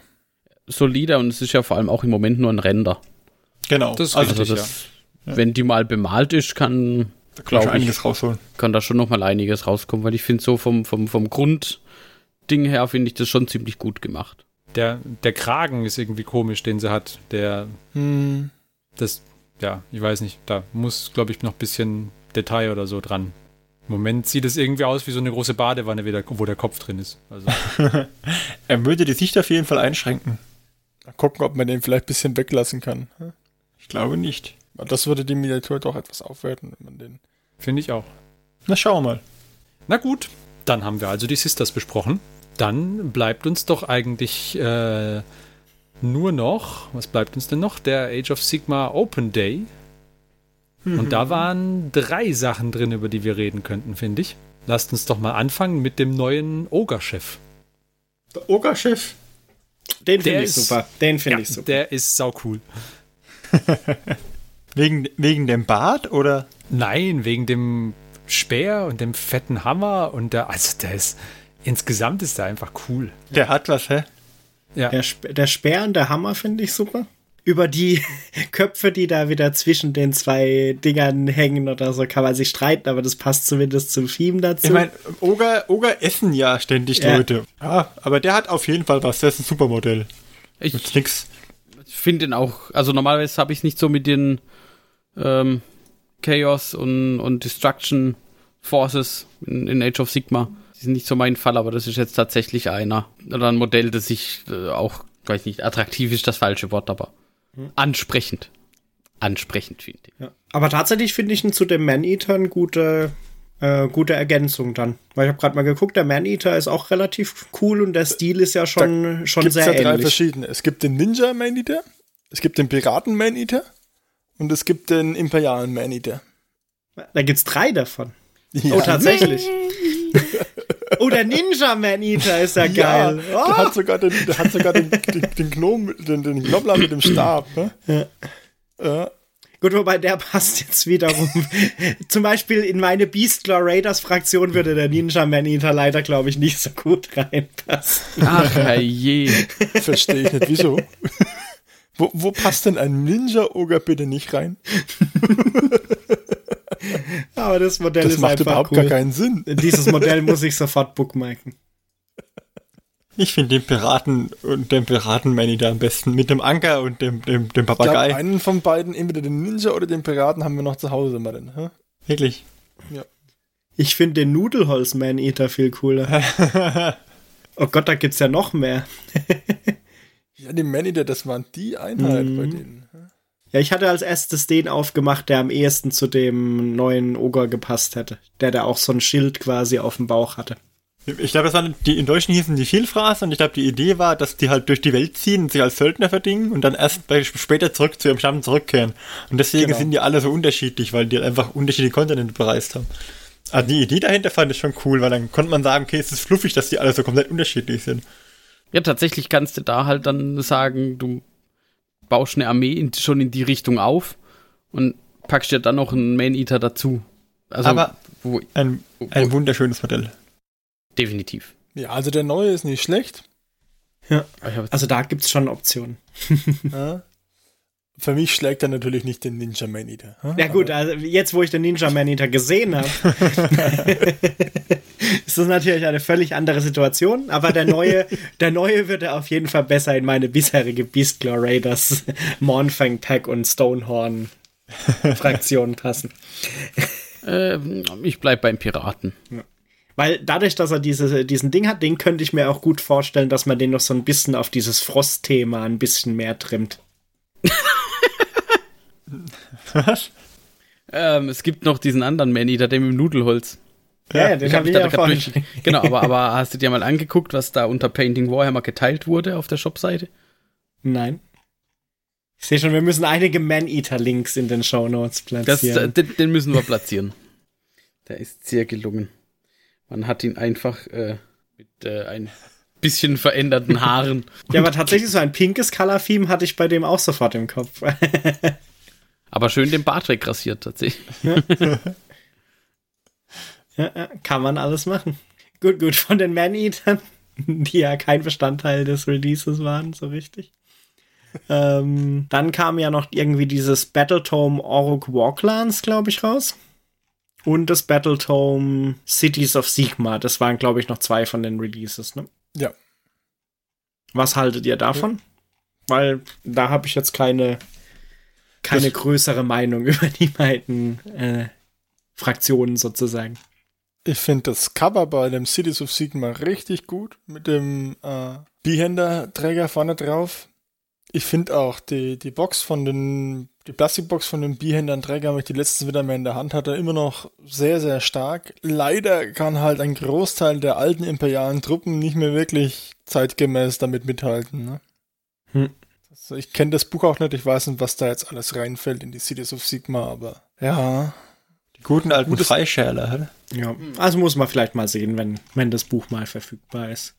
Solider und es ist ja vor allem auch im Moment nur ein Render. Genau. Das ist also, richtig, das, wenn die mal bemalt ist, kann, da glaube ich, einiges rausholen. kann da schon noch mal einiges rauskommen, weil ich finde so vom, vom, vom Grundding her finde ich das schon ziemlich gut gemacht. Der, der Kragen ist irgendwie komisch, den sie hat. Der, Hm. das, ja, ich weiß nicht, da muss, glaube ich, noch ein bisschen Detail oder so dran. Im Moment sieht es irgendwie aus wie so eine große Badewanne, wo der Kopf drin ist. Also, Er würde die Sicht auf jeden Fall einschränken. Mal gucken, ob man den vielleicht ein bisschen weglassen kann. Ich glaube nicht. Das würde die Miniatur doch etwas aufwerten, wenn man den. Finde ich auch. Na, schauen wir mal. Na gut, dann haben wir also die Sisters besprochen. Dann bleibt uns doch eigentlich äh, nur noch, was bleibt uns denn noch? Der Age of Sigma Open Day. Und da waren drei Sachen drin, über die wir reden könnten, finde ich. Lasst uns doch mal anfangen mit dem neuen Ogre-Chef. Der Ogerchef. Den finde ich super. Den finde Ja, ich super. der ist sau cool. Wegen, wegen dem Bart oder? Nein, wegen dem Speer und dem fetten Hammer und der, also der ist, insgesamt ist der einfach cool. Der hat was, hä? Ja, Der, der Speer und der Hammer finde ich super. Über die Köpfe, die da wieder zwischen den zwei Dingern hängen oder so, kann man sich streiten, aber das passt zumindest zum Theme dazu. Ich meine, Oger, Oger essen ja ständig Ja. Leute. Ja, aber der hat auf jeden Fall was. Der ist ein Supermodell. Ich nix. finde ihn auch, also normalerweise habe ich es nicht so mit den ähm, Chaos und, und Destruction Forces in, in Age of Sigma. Die sind nicht so mein Fall, aber das ist jetzt tatsächlich einer. Oder ein Modell, das ich äh, auch, weiß nicht, attraktiv ist das falsche Wort, aber ansprechend. Ansprechend finde ich. ja. Aber tatsächlich finde ich ihn zu dem Man-Eater eine gute, äh, gute Ergänzung dann. Weil ich habe gerade mal geguckt, der Man-Eater ist auch relativ cool und der Stil ist ja schon, schon Gibt sehr ja drei ähnlich. verschiedene. Es gibt den Ninja Man-Eater, es gibt den Piraten Man-Eater und es gibt den Imperialen Man-Eater. Da gibt's drei davon. Ja. Oh, tatsächlich. oh, der Ninja Man-Eater ist ja Ja, geil. der Oh. hat sogar den, der hat sogar den, den, den Gnom, mit- den, den Knobbler mit dem Stab. Ne? Ja. Gut, wobei der passt jetzt wiederum. Zum Beispiel in meine Beastlaw Raiders Fraktion würde der Ninja Man-Eater leider, glaube ich, nicht so gut reinpassen. Ach je. Verstehe ich nicht, wieso? wo, wo passt denn ein Ninja-Oger bitte nicht rein? Aber das Modell Das ist macht einfach überhaupt cool. gar keinen Sinn. Dieses Modell muss ich sofort bookmarken. Ich finde den Piraten und den Piraten-Manny da am besten. Mit dem Anker und dem, dem, dem Ich glaube, Papagei. einen von beiden, entweder den Ninja oder den Piraten, haben wir noch zu Hause mal denn. Hä? Wirklich. Ich finde den Nudelholz Man-Eater viel cooler. oh Gott, da gibt's ja noch mehr. Ja, die Man-Eater, das waren die Einheit Mhm. bei denen. Ja, ich hatte als erstes den aufgemacht, der am ehesten zu dem neuen Ogre gepasst hätte. Der, der auch so ein Schild quasi auf dem Bauch hatte. Ich glaube, das waren die in Deutschen hießen die Vielfraß und ich glaube, die Idee war, dass die halt durch die Welt ziehen und sich als Söldner verdingen und dann erst bei- später zurück zu ihrem Stamm zurückkehren. Und deswegen Genau. sind die alle so unterschiedlich, weil die halt einfach unterschiedliche Kontinente bereist haben. Also die Idee dahinter fand ich schon cool, weil dann konnte man sagen, okay, es ist fluffig, dass die alle so komplett unterschiedlich sind. Ja, tatsächlich kannst du da halt dann sagen, du baust eine Armee in, schon in die Richtung auf und packst dir dann noch einen Man-Eater dazu. Also, Aber- wo, Ein, ein wunderschönes Modell. definitiv. Ja, also der neue ist nicht schlecht. Ja. Also da gibt's schon Optionen. Ja. für mich schlägt er natürlich nicht den Ninja Man Eater. hm? Ja gut, also jetzt, wo ich den Ninja Man Eater gesehen habe, ist das natürlich eine völlig andere Situation. Aber der neue, der neue würde auf jeden Fall besser in meine bisherige Beastclaw Raiders, Mornfang Pack und Stonehorn Fraktionen passen. Äh, ich bleib beim Piraten. Weil dadurch, dass er diese, diesen Ding hat, den könnte ich mir auch gut vorstellen, dass man den noch so ein bisschen auf dieses Frost-Thema ein bisschen mehr trimmt. Was? Ähm, es gibt noch diesen anderen mit dem Nudelholz. Ja, ja den Ich habe hab ich da vorhin. durch, genau, aber, aber hast du dir mal angeguckt, was da unter Painting Warhammer geteilt wurde auf der Shopseite? Nein. Ich sehe schon, wir müssen einige Man-Eater-Links in den Shownotes Das, platzieren. äh, den, den müssen wir platzieren. Der ist sehr gelungen. Man hat ihn einfach äh, mit äh, ein bisschen veränderten Haaren. ja, aber tatsächlich so ein pinkes Color-Theme hatte ich bei dem auch sofort im Kopf. Aber schön den Bart wegrasiert tatsächlich. Ja, ja, kann man alles machen. Gut, gut, von den Man-Eatern, die ja kein Bestandteil des Releases waren, so richtig. ähm, dann kam ja noch irgendwie dieses Battletome Oruk Warclans, glaube ich, raus. Und das Battletome Cities of Sigma. Das waren, glaube ich, noch zwei von den Releases, ne? Ja. Was haltet ihr davon? Weil da habe ich jetzt keine, keine Das- größere Meinung über die beiden äh, Fraktionen sozusagen. Ich finde das Cover bei dem Cities of Sigma richtig gut mit dem äh, Behänder-Träger vorne drauf. Ich finde auch die, die Box von den, die Plastikbox von den Behändern-Träger, weil ich die letzten wieder mehr in der Hand hatte, immer noch sehr, sehr stark. Leider kann halt ein Großteil der alten imperialen Truppen nicht mehr wirklich zeitgemäß damit mithalten. Ne? Hm. Also ich kenne das Buch auch nicht, ich weiß nicht, was da jetzt alles reinfällt in die Cities of Sigma, aber ja, Die guten alten Gutes- Freischärler, oder? Ja, also muss man vielleicht mal sehen, wenn, wenn das Buch mal verfügbar ist.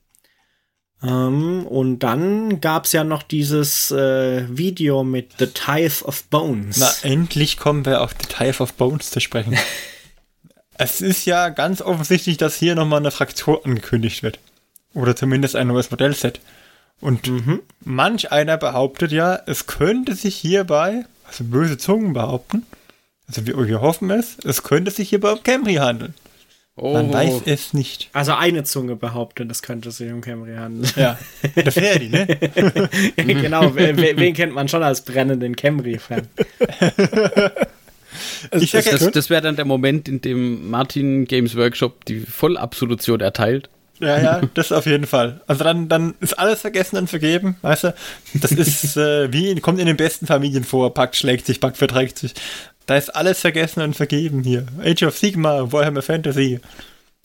Ähm, und dann gab es ja noch dieses äh, Video mit The Tithe of Bones. Na, endlich kommen wir auf Details of Bones zu sprechen. es ist ja ganz offensichtlich, dass hier nochmal eine Fraktion angekündigt wird. Oder zumindest ein neues Modellset. Und manch einer behauptet ja, es könnte sich hierbei, also böse Zungen behaupten, also wir, wir hoffen es, es könnte sich hierbei um Camry handeln. Oh, Man weiß es nicht. Also eine Zunge behauptet, das könnte sich um Camry handeln. Ja, der Ferdi, ne? genau, wen, kennt man schon als brennenden Camry-Fan? Ich das, sag, das, das wäre dann der Moment, in dem Martin Games Workshop die Vollabsolution erteilt. Ja, ja, das auf jeden Fall. Also dann, dann ist alles vergessen und vergeben, weißt du? Das ist äh, wie, kommt in den besten Familien vor, Pakt schlägt sich, Pakt verträgt sich. Da ist alles vergessen und vergeben hier. Age of Sigma, Warhammer Fantasy.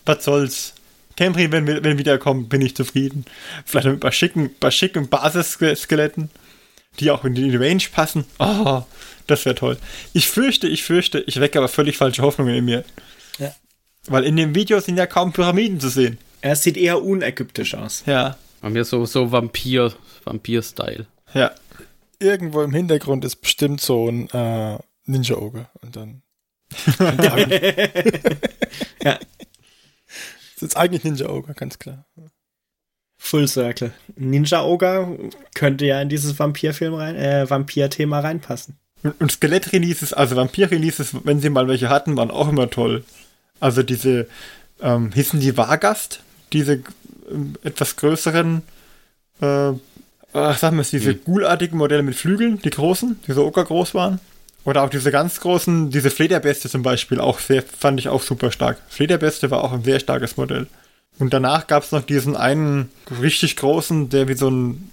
Was soll's? Camry, wenn, wenn wiederkommt, bin ich zufrieden. Vielleicht mit ein paar schicken, paar schicken Basisskeletten, die auch in die Range passen. Oh, das wäre toll. Ich fürchte, ich fürchte, ich wecke aber völlig falsche Hoffnungen in mir. Ja. Weil in dem Video sind ja kaum Pyramiden zu sehen. Er sieht eher unägyptisch aus. Ja, Haben wir so, so Vampir, Vampir-Style. ja. irgendwo im Hintergrund ist bestimmt so ein äh, Ninja-Ogre und dann. Ja. Das ist eigentlich Ninja-Ogre, ganz klar. Full Circle. Ninja Ogre könnte ja in dieses Vampirfilm rein, äh, Vampir-Thema reinpassen. Und, und Skelett-Releases, also Vampir-Releases, wenn sie mal welche hatten, waren auch immer toll. Also diese, ähm, hießen die Vargast, diese ähm, etwas größeren, äh, ach, sagen wir es, diese Hm. ghulartigen Modelle mit Flügeln, die großen, die so okergroß waren. Oder auch diese ganz großen, diese Flederbeste zum Beispiel, auch sehr, fand ich auch super stark. Flederbeste war auch ein sehr starkes Modell. Und danach gab es noch diesen einen richtig großen, der wie so ein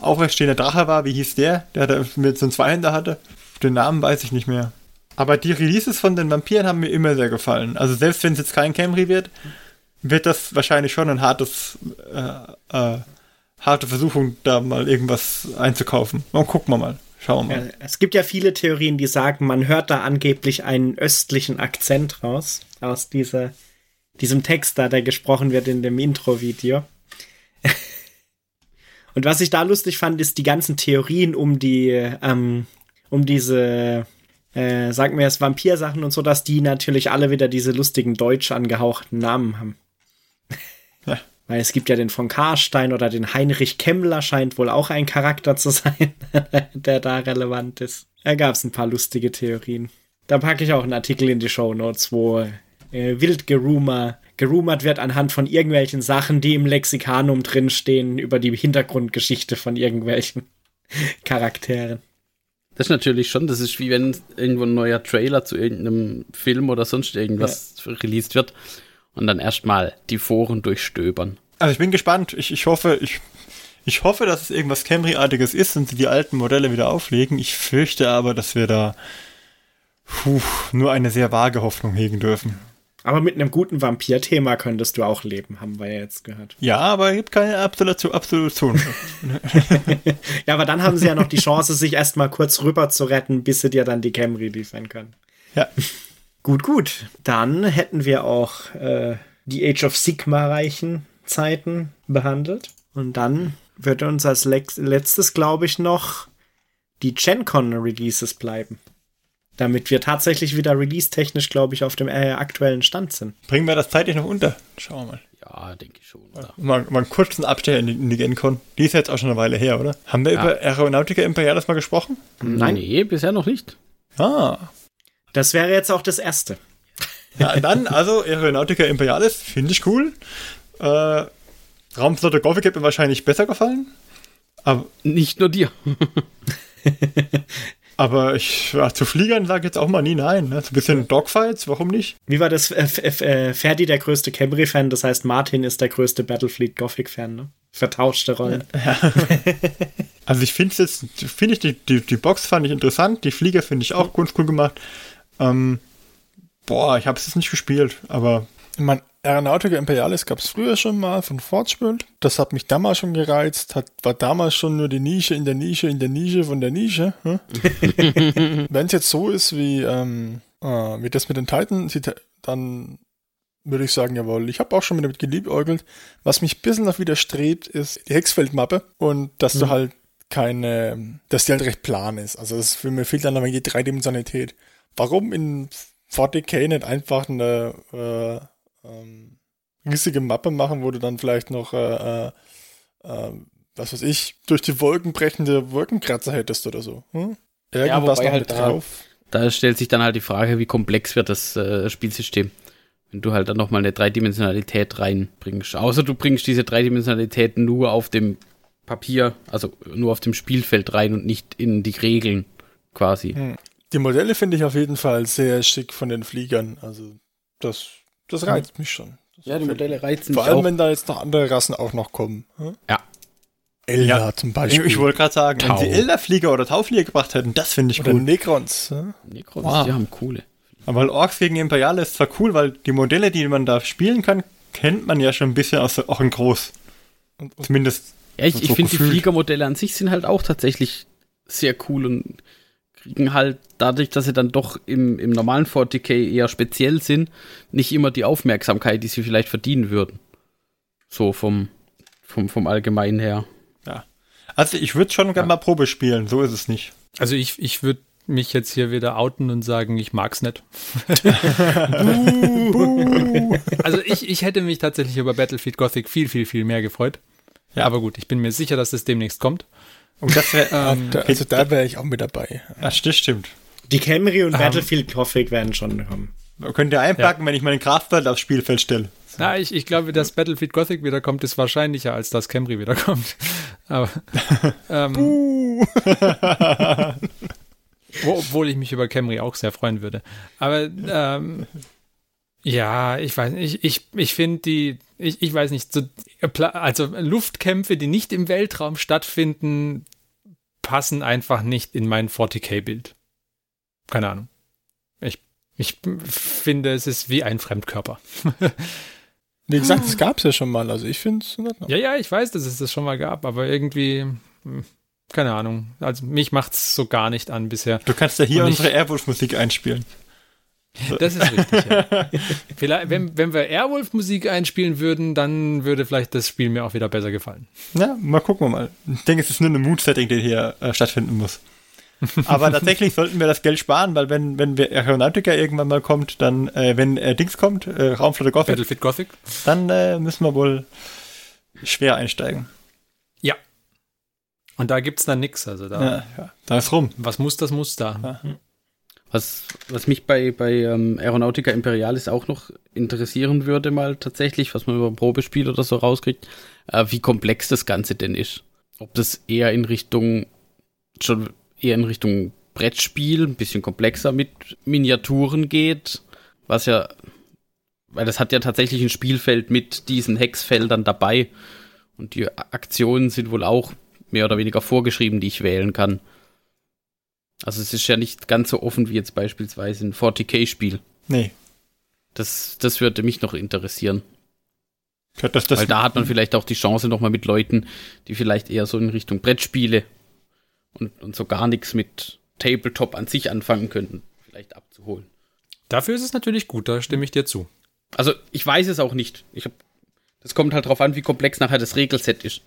aufrechtstehender Drache war. Wie hieß der? Der mit so einem Zweihänder hatte. Den Namen weiß ich nicht mehr. Aber die Releases von den Vampiren haben mir immer sehr gefallen. Also selbst wenn es jetzt kein Camry wird, wird das wahrscheinlich schon ein hartes, äh, äh, harte Versuchung, da mal irgendwas einzukaufen. Und gucken wir mal. Schauen wir mal. Es gibt ja viele Theorien, die sagen, man hört da angeblich einen östlichen Akzent raus aus dieser, diesem Text da, der gesprochen wird in dem Intro-Video. Und was ich da lustig fand, ist die ganzen Theorien um die, ähm, um diese, äh, sagen wir es, Vampir-Sachen und so, dass die natürlich alle wieder diese lustigen deutsch angehauchten Namen haben. Weil es gibt ja den von Karstein oder den Heinrich Kemmler scheint wohl auch ein Charakter zu sein, der da relevant ist. Da gab es ein paar lustige Theorien. Da packe ich auch einen Artikel in die Show Notes, wo äh, wild gerumor, gerumert wird anhand von irgendwelchen Sachen, die im Lexikanum drinstehen, über die Hintergrundgeschichte von irgendwelchen Charakteren. Das ist natürlich schon, das ist wie wenn irgendwo ein neuer Trailer zu irgendeinem Film oder sonst irgendwas ja. released wird und dann erstmal die Foren durchstöbern. Also ich bin gespannt. Ich, ich hoffe, ich, ich hoffe, dass es irgendwas Camry-artiges ist und sie die alten Modelle wieder auflegen. Ich fürchte aber, dass wir da puh, nur eine sehr vage Hoffnung hegen dürfen. Aber mit einem guten Vampir-Thema könntest du auch leben, haben wir ja jetzt gehört. Ja, aber es gibt keine Absolution. Absolution. ja, aber dann haben sie ja noch die Chance, sich erstmal kurz rüber zu retten, bis sie dir dann die Camry liefern können. Ja. Gut, gut. Dann hätten wir auch äh, die Age of Sigma-reichen Zeiten behandelt. Und dann wird uns als letztes, glaube ich, noch die GenCon-Releases bleiben. Damit wir tatsächlich wieder release-technisch, glaube ich, auf dem äh, aktuellen Stand sind. Bringen wir das zeitlich noch unter? Schauen wir mal. Ja, denke ich schon. Oder? Mal, mal einen kurzen Abstecher in die, in die GenCon. Die ist jetzt auch schon eine Weile her, oder? Haben wir ja. über Aeronautica Imperialis mal gesprochen? Nein. Nee, bisher noch nicht. Ah, das wäre jetzt auch das erste. Ja, dann, also Aeronautica Imperialis, finde ich cool. Äh, Raumflotte Gothic hat mir wahrscheinlich besser gefallen. Aber nicht nur dir. aber ich, ja, zu Fliegern sage ich jetzt auch mal nie nein. Ne? So ein bisschen Dogfights, warum nicht? Wie war das? Äh, äh, Ferdi der größte Camry-Fan, das heißt Martin ist der größte Battlefleet Gothic-Fan, ne? Vertauschte Rollen. Ja. also ich finde jetzt, finde ich, die, die, die Box fand ich interessant, die Flieger finde ich auch ganz cool gemacht. Ähm, boah, ich habe es jetzt nicht gespielt, aber. Ich meine, Aeronautica Imperialis gab es früher schon mal von Fortspiel. Das hat mich damals schon gereizt, hat, war damals schon nur die Nische in der Nische in der Nische von der Nische. Hm? Wenn es jetzt so ist wie, ähm, äh, wie das mit den Titan, dann würde ich sagen, jawohl. Ich habe auch schon damit geliebäugelt. Was mich ein bisschen noch widerstrebt, ist die Hexfeldmappe und dass mhm. du halt keine, dass die halt recht plan ist. Also das, für mir fehlt dann aber die Dreidimensionalität warum in 40k nicht einfach eine äh, ähm, riesige Mappe machen, wo du dann vielleicht noch, äh, äh, äh, was weiß ich, durch die Wolken brechende Wolkenkratzer hättest oder so. Hm? Irgendwas ja, noch halt drauf. Da, da, stellt sich dann halt die Frage, wie komplex wird das äh, Spielsystem. Wenn du halt dann nochmal eine Dreidimensionalität reinbringst. Außer du bringst diese Dreidimensionalität nur auf dem Papier, also nur auf dem Spielfeld rein und nicht in die Regeln quasi. Hm. Die Modelle finde ich auf jeden Fall sehr schick von den Fliegern. Also das, das reizt mhm. mich schon. Das ja, die Modelle reizen mich Vor allem, auch. wenn da jetzt noch andere Rassen auch noch kommen. Hm? Ja. Elder ja, zum Beispiel. Ich, ich wollte gerade sagen, Tau. wenn sie Elder-Flieger oder Tauflieger gebracht hätten, das finde ich oder gut. Necrons. Hm? Necrons, wow. die haben coole. Aber weil Orks gegen Imperiale ist zwar cool, weil die Modelle, die man da spielen kann, kennt man ja schon ein bisschen aus, auch in groß. Und, und Zumindest. Ja, ich, so ich finde die Fliegermodelle an sich sind halt auch tatsächlich sehr cool und kriegen halt dadurch, dass sie dann doch im, im normalen 40k eher speziell sind, nicht immer die Aufmerksamkeit, die sie vielleicht verdienen würden. So vom, vom, vom Allgemeinen her. Ja. Also ich würde schon gerne mal Probe spielen, so ist es nicht. Also ich, ich würde mich jetzt hier wieder outen und sagen, ich mag's nicht. also ich, ich hätte mich tatsächlich über Battlefield Gothic viel, viel, viel mehr gefreut. Ja. Aber gut, ich bin mir sicher, dass das demnächst kommt. Und das wär, ähm, also da wäre ich auch mit dabei. Ach, das stimmt. Die Camry und um, ähm. Battlefield Gothic werden schon kommen. Könnt ihr einpacken, ja. wenn ich meinen Kraftfeld aufs Spielfeld stelle. Na, ich, ich glaube, dass Battlefield Gothic wiederkommt, ist wahrscheinlicher, als dass Camry wiederkommt. Aber, ähm, obwohl ich mich über Camry auch sehr freuen würde. Aber ähm, ja, ich weiß nicht, ich, ich, ich finde die, ich, ich weiß nicht, so, also Luftkämpfe, die nicht im Weltraum stattfinden, passen einfach nicht in mein 40k-Bild. Keine Ahnung. Ich, ich finde, es ist wie ein Fremdkörper. Wie gesagt, es gab es ja schon mal, also ich finde es Ja, ja, ich weiß, dass es das schon mal gab, aber irgendwie, hm, keine Ahnung. Also mich macht es so gar nicht an bisher. Du kannst ja hier unsere Airwolf-Musik einspielen. Das ist richtig, ja. Vielleicht, wenn, wenn wir Airwolf-Musik einspielen würden, dann würde vielleicht das Spiel mir auch wieder besser gefallen. Ja, mal gucken wir mal. Ich denke, es ist nur ein Mood-Setting, der hier äh, stattfinden muss. Aber tatsächlich sollten wir das Geld sparen, weil wenn, wenn wir Aeronautica irgendwann mal kommt, dann, äh, wenn äh, Dings kommt, äh, Raumflotte Gothic. Battlefield Gothic. Dann äh, müssen wir wohl schwer einsteigen. Ja. Und da gibt's dann nix. Also da, Ja, ja. Da ist rum. was muss, das muss da. Was, was mich bei, bei ähm, Aeronautica Imperialis auch noch interessieren würde, mal tatsächlich, was man über ein Probespiel oder so rauskriegt, äh, wie komplex das Ganze denn ist. Ob das eher in Richtung, schon eher in Richtung Brettspiel, ein bisschen komplexer mit Miniaturen geht, was ja, weil das hat ja tatsächlich ein Spielfeld mit diesen Hexfeldern dabei und die Aktionen sind wohl auch mehr oder weniger vorgeschrieben, die ich wählen kann. Also es ist ja nicht ganz so offen wie jetzt beispielsweise ein 40k-Spiel. Nee. Das, das würde mich noch interessieren. Das, das, das, Weil da hat man vielleicht auch die Chance, nochmal mit Leuten, die vielleicht eher so in Richtung Brettspiele und, und so gar nichts mit Tabletop an sich anfangen könnten, vielleicht abzuholen. Dafür ist es natürlich gut, da stimme ich dir zu. Also ich weiß es auch nicht. Ich hab, das kommt halt drauf an, wie komplex nachher das Regelset ist.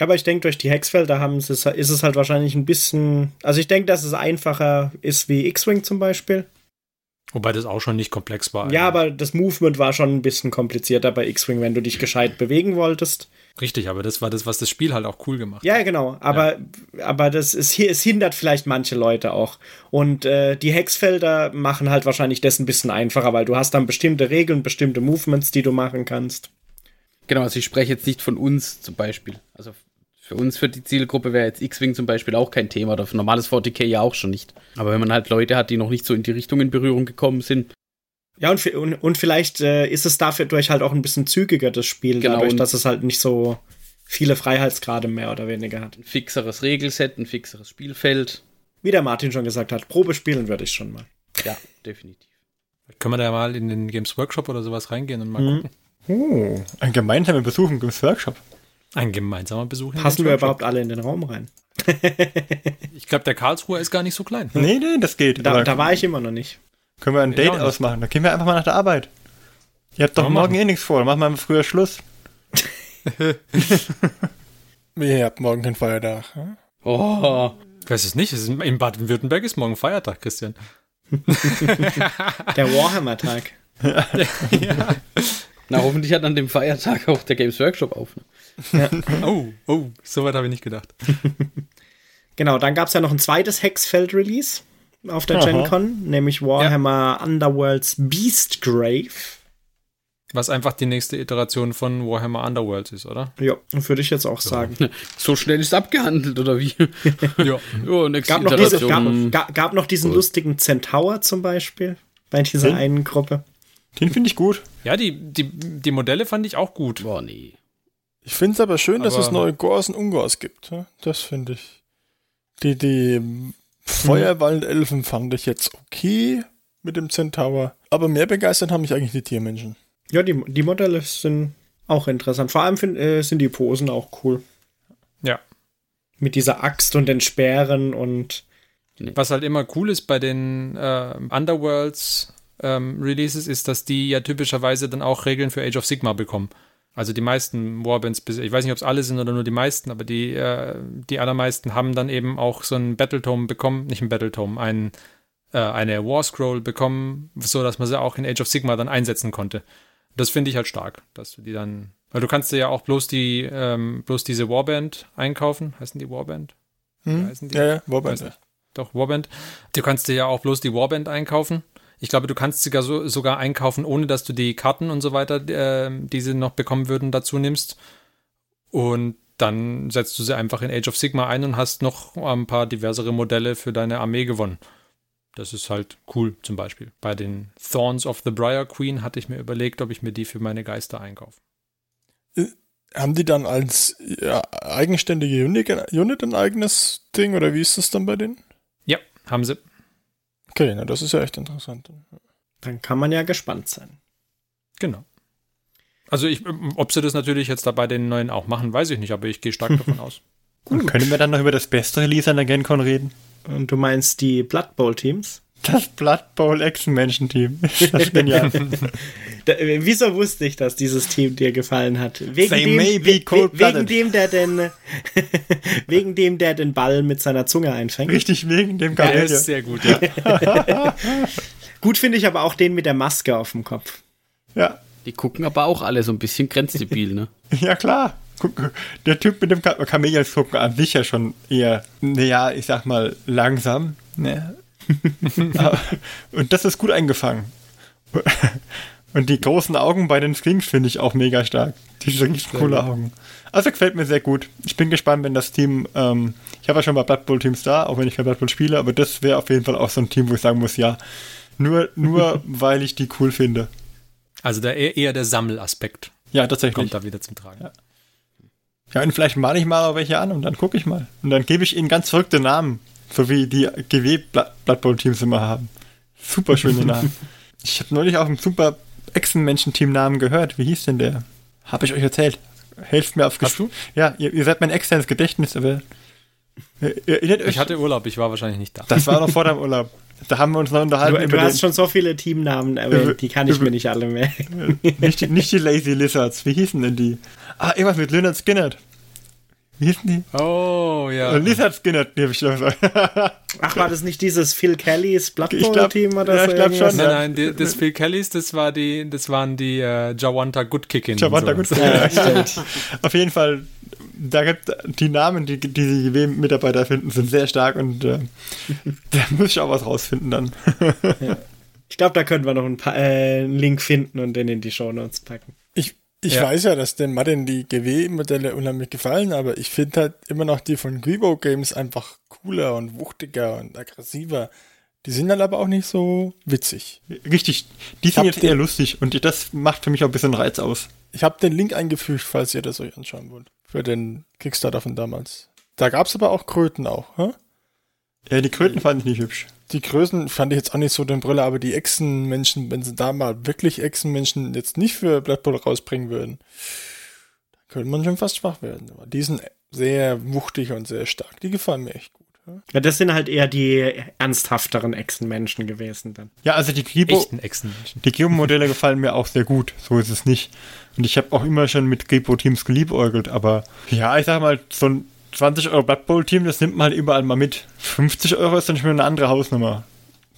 Ja, aber ich denke, durch die Hexfelder haben sie, ist es halt wahrscheinlich ein bisschen. Also ich denke, dass es einfacher ist wie X-Wing zum Beispiel. Wobei das auch schon nicht komplex war. Ja, aber das Movement war schon ein bisschen komplizierter bei X-Wing, wenn du dich gescheit bewegen wolltest. Richtig, aber das war das, was das Spiel halt auch cool gemacht hat. Ja, genau. Aber, aber das ist, es hindert vielleicht manche Leute auch. Und äh, die Hexfelder machen halt wahrscheinlich das ein bisschen einfacher, weil du hast dann bestimmte Regeln, bestimmte Movements, die du machen kannst. Genau, also ich spreche jetzt nicht von uns zum Beispiel. Also für uns, für die Zielgruppe wäre jetzt X-Wing zum Beispiel auch kein Thema oder für normales 40k ja auch schon nicht. Aber wenn man halt Leute hat, die noch nicht so in die Richtung in Berührung gekommen sind, Ja, und, und, und vielleicht äh, ist es dafür durch halt auch ein bisschen zügiger, das Spiel, Genau, dadurch, dass es halt nicht so viele Freiheitsgrade mehr oder weniger hat. ein fixeres Regelset, ein fixeres Spielfeld. Wie der Martin schon gesagt hat, Probe spielen würde ich schon mal. Ja, definitiv. Können wir da mal in den Games Workshop oder sowas reingehen und mal Mhm. gucken? oh, ein gemeinsamer Besuch im Workshop. Ein gemeinsamer Besuch. Passen wir überhaupt alle in den Raum rein? Ich glaube, der Karlsruher ist gar nicht so klein. Nee, nee, das geht. Da, da war ich immer noch nicht. können wir ein Date nicht. ausmachen. Da gehen wir einfach mal nach der Arbeit. Ihr habt doch wir morgen machen. eh nichts vor. Machen wir mal früher Schluss. Ihr habt morgen den Feiertag. hm? Oh, Ich weiß es nicht. Es ist, in Baden-Württemberg ist morgen Feiertag, Christian. Der Warhammer-Tag. Na hoffentlich hat an dem Feiertag auch der Games Workshop auf. Ne? Oh, oh, so weit habe ich nicht gedacht. Genau, dann gab es ja noch ein zweites Hexfeld-Release auf der Aha. Gen Con, nämlich Warhammer Underworlds Beastgrave. Was einfach die nächste Iteration von Warhammer Underworld ist, oder? Ja, würde ich jetzt auch sagen. So schnell ist abgehandelt, oder wie? Ja. oh, nächste Gab noch, diese, gab, Iteration. gab, gab noch diesen lustigen Centaur zum Beispiel bei dieser Den? einen Gruppe. Den finde ich gut. Ja, die, die, die Modelle fand ich auch gut. Boah, nee. Ich finde es aber schön, dass Aber- es neue Gors und Ungors gibt. Das finde ich. Die, die Feuerwaldelfen fand ich jetzt okay mit dem Centaur. Aber mehr begeistert haben mich eigentlich die Tiermenschen. Ja, die, die Modelle sind auch interessant. Vor allem find, äh, sind die Posen auch cool. Ja. Mit dieser Axt und den Speeren und Was halt immer cool ist bei den äh, Underworlds ähm, Releases, ist, dass die ja typischerweise dann auch Regeln für Age of Sigma bekommen. Also die meisten Warbands, bis- ich weiß nicht, ob es alle sind oder nur die meisten, aber die, äh, die allermeisten haben dann eben auch so einen Battletome bekommen, nicht einen Battletome, einen, äh, eine War Scroll bekommen, so dass man sie auch in Age of Sigma dann einsetzen konnte. Das finde ich halt stark, dass du die dann, weil du kannst dir ja auch bloß die, ähm, bloß diese Warband einkaufen, heißen die Warband? Hm? heißen die? Ja, ja, Warband. Doch, Warband. Du kannst dir ja auch bloß die Warband einkaufen. Ich glaube, du kannst sie so, sogar einkaufen, ohne dass du die Karten und so weiter, äh, die sie noch bekommen würden, dazu nimmst. Und dann setzt du sie einfach in Age of Sigma ein und hast noch ein paar diversere Modelle für deine Armee gewonnen. Das ist halt cool, zum Beispiel. Bei den Thorns of the Briar Queen hatte ich mir überlegt, ob ich mir die für meine Geister einkaufe. Haben die dann als ja, eigenständige Unit, Unit ein eigenes Ding oder wie ist das dann bei denen? Ja, haben sie. Okay, na, das ist ja echt interessant. dann kann man ja gespannt sein. Genau. Also ich, ob sie das natürlich jetzt da bei den neuen auch machen, weiß ich nicht, aber ich gehe stark davon aus. Und können wir dann noch über das beste Release an der GenCon reden? Und du meinst die Blood Bowl Teams? Das Blood Bowl Action Menschen Team. Das genial. Da, äh, wieso wusste ich, dass dieses Team dir gefallen hat? Wegen They dem, may be we- wegen cold-blooded. dem, der den, wegen dem, der den Ball mit seiner Zunge einfängt. Richtig wegen dem Ja, Gael. ist sehr gut, ja. Gut finde ich aber auch den mit der Maske auf dem Kopf. Ja. Die gucken aber auch alle so ein bisschen grenzdebil, ne? Ja, klar. Der Typ mit dem Chamäleons gucken an sich ja schon eher, naja, ich sag mal, langsam. Ne? Und das ist gut eingefangen. Und die großen Augen bei den Skinks finde ich auch mega stark. Die sind richtig coole Augen. Also gefällt mir sehr gut. Ich bin gespannt, wenn das Team, ähm, ich habe ja schon mal Blood Bowl Teams da, auch wenn ich kein Blood Bowl spiele, aber das wäre auf jeden Fall auch so ein Team, wo ich sagen muss, ja, nur, nur weil ich die cool finde. Also der, eher der Sammelaspekt Ja, tatsächlich. kommt da wieder zum Tragen. Ja, und vielleicht male ich mal auch welche an und dann gucke ich mal. Und dann gebe ich ihnen ganz verrückte Namen, so wie die GW Bla- Blood Bowl Teams immer haben. Super schöne Namen. ich habe neulich auch einen super Echsen-Menschen-Team-Namen gehört. Wie hieß denn der? Habe ich euch erzählt. Helft mir auf Hast du? Ja, ihr, ihr seid mein externes Gedächtnis, aber ihr erinnert euch, Ich hatte Urlaub, ich war wahrscheinlich nicht da. das war noch vor deinem Urlaub. Da haben wir uns noch unterhalten Du, über du hast den, schon so viele Teamnamen erwähnt, die kann ich über- mir nicht alle merken. nicht, die, nicht die Lazy Lizards. Wie hießen denn die? Ah, irgendwas mit Leonard Skinner. Wie hießen die? Oh, ja. Lizard Skinner, die habe ich gesagt. Ach, war das nicht dieses Phil Kellys Blood Ich Bowl glaub- Team oder ja, so? ich glaub irgendwas? schon, Nein, ja. nein, die, das Phil Kellys, das, war die, das waren die äh, Jawanta Good Kicking. Jawanta und Good sowas. Ja, stimmt. Auf jeden Fall, da gibt die Namen, die, die die GW-Mitarbeiter finden, sind sehr stark und äh, da muss ich auch was rausfinden dann. Ich glaube, da können wir noch ein paar, äh, einen Link finden und den in die Shownotes packen. Ich, Ja. weiß ja, dass den Martin die GW-Modelle unheimlich gefallen, aber ich finde halt immer noch die von Gribo Games einfach cooler und wuchtiger und aggressiver. Die sind dann aber auch nicht so witzig. Richtig, die sind jetzt eher lustig und das macht für mich auch ein bisschen Reiz aus. Ich habe den Link eingefügt, falls ihr das euch anschauen wollt. Für den Kickstarter von damals. Da gab's aber auch Kröten auch. Hä? Ja, die Kröten fand ich nicht hübsch. Die Größen fand ich jetzt auch nicht so den Brille, aber die Echsenmenschen, wenn sie da mal wirklich Echsenmenschen jetzt nicht für Blood Bowl rausbringen würden, dann könnte man schon fast schwach werden. Aber die sind sehr wuchtig und sehr stark. Die gefallen mir echt gut. hä? Ja, das sind halt eher die ernsthafteren Echsenmenschen gewesen dann. Ja, also die Gribo, Echten Echsenmenschen. die Gribo-Modelle gefallen mir auch sehr gut. So ist es nicht. Und ich habe auch immer schon mit Gribo-Teams geliebäugelt, aber ja, ich sag mal, so ein 20 Euro Blood Bowl-Team, das nimmt man halt überall mal mit. 50 Euro ist dann schon eine andere Hausnummer.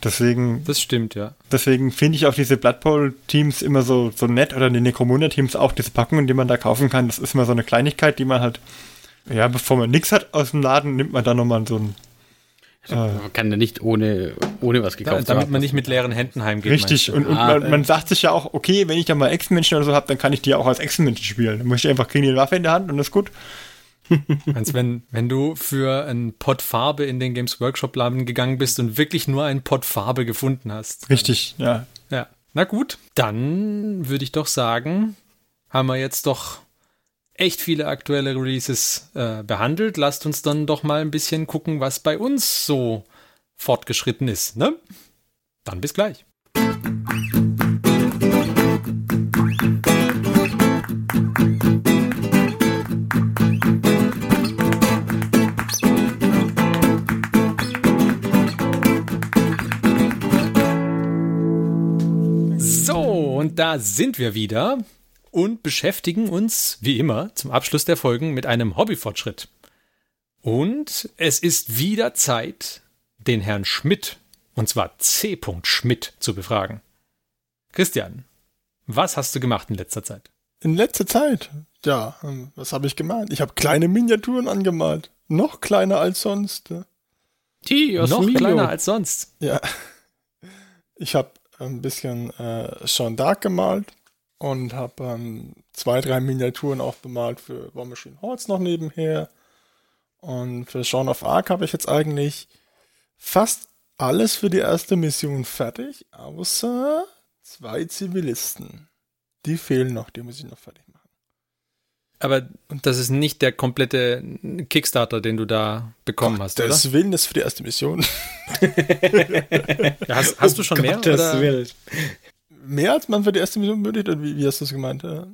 Deswegen Das stimmt, ja. Deswegen finde ich auch diese Blood Bowl-Teams immer so, so nett oder die Necromunda-Teams auch, diese Packungen, die man da kaufen kann. Das ist immer so eine Kleinigkeit, die man halt, ja, bevor man nichts hat aus dem Laden, nimmt man da nochmal so ein. Äh, Man kann ja nicht ohne, ohne was Da, gekauft damit haben. man nicht mit leeren Händen heimgeht. richtig. Und, und Ah, man, man sagt sich ja auch, okay, wenn ich da mal Ex-Menschen oder so habe, dann kann ich die ja auch als Ex-Menschen spielen. Dann muss ich einfach kriegen die Waffe in der Hand und das ist gut. Meinst, wenn, wenn du für einen Pot Farbe in den Games Workshop Laden gegangen bist und wirklich nur einen Pot Farbe gefunden hast. Richtig, ja. Ja. Na gut, dann würde ich doch sagen, haben wir jetzt doch echt viele aktuelle Releases äh, behandelt. Lasst uns dann doch mal ein bisschen gucken, was bei uns so fortgeschritten ist, ne? Dann bis gleich. Und da sind wir wieder und beschäftigen uns, wie immer, zum Abschluss der Folgen mit einem Hobbyfortschritt. Und es ist wieder Zeit, den Herrn Schmidt, und zwar C. Schmidt, zu befragen. Christian, was hast du gemacht in letzter Zeit? In letzter Zeit, ja, ähm, was habe ich gemalt? Ich habe kleine Miniaturen angemalt. Noch kleiner als sonst. Die aus Noch Milo. kleiner als sonst. Ja. Ich habe ein bisschen äh, Sean Dark gemalt und habe ähm, zwei, drei Miniaturen auch bemalt für War Machine Hordes noch nebenher. Und für Sean of Arc habe ich jetzt eigentlich fast alles für die erste Mission fertig, außer zwei Zivilisten. Die fehlen noch, die muss ich noch fertig machen. Aber das ist nicht der komplette Kickstarter, den du da bekommen hast, oder? Das Willen ist für die erste Mission. Ja, hast, hast du schon mehr? Gottes Oder? Willen. Mehr als man für die erste Mission benötigt, oder wie, wie hast du es gemeint? Ja.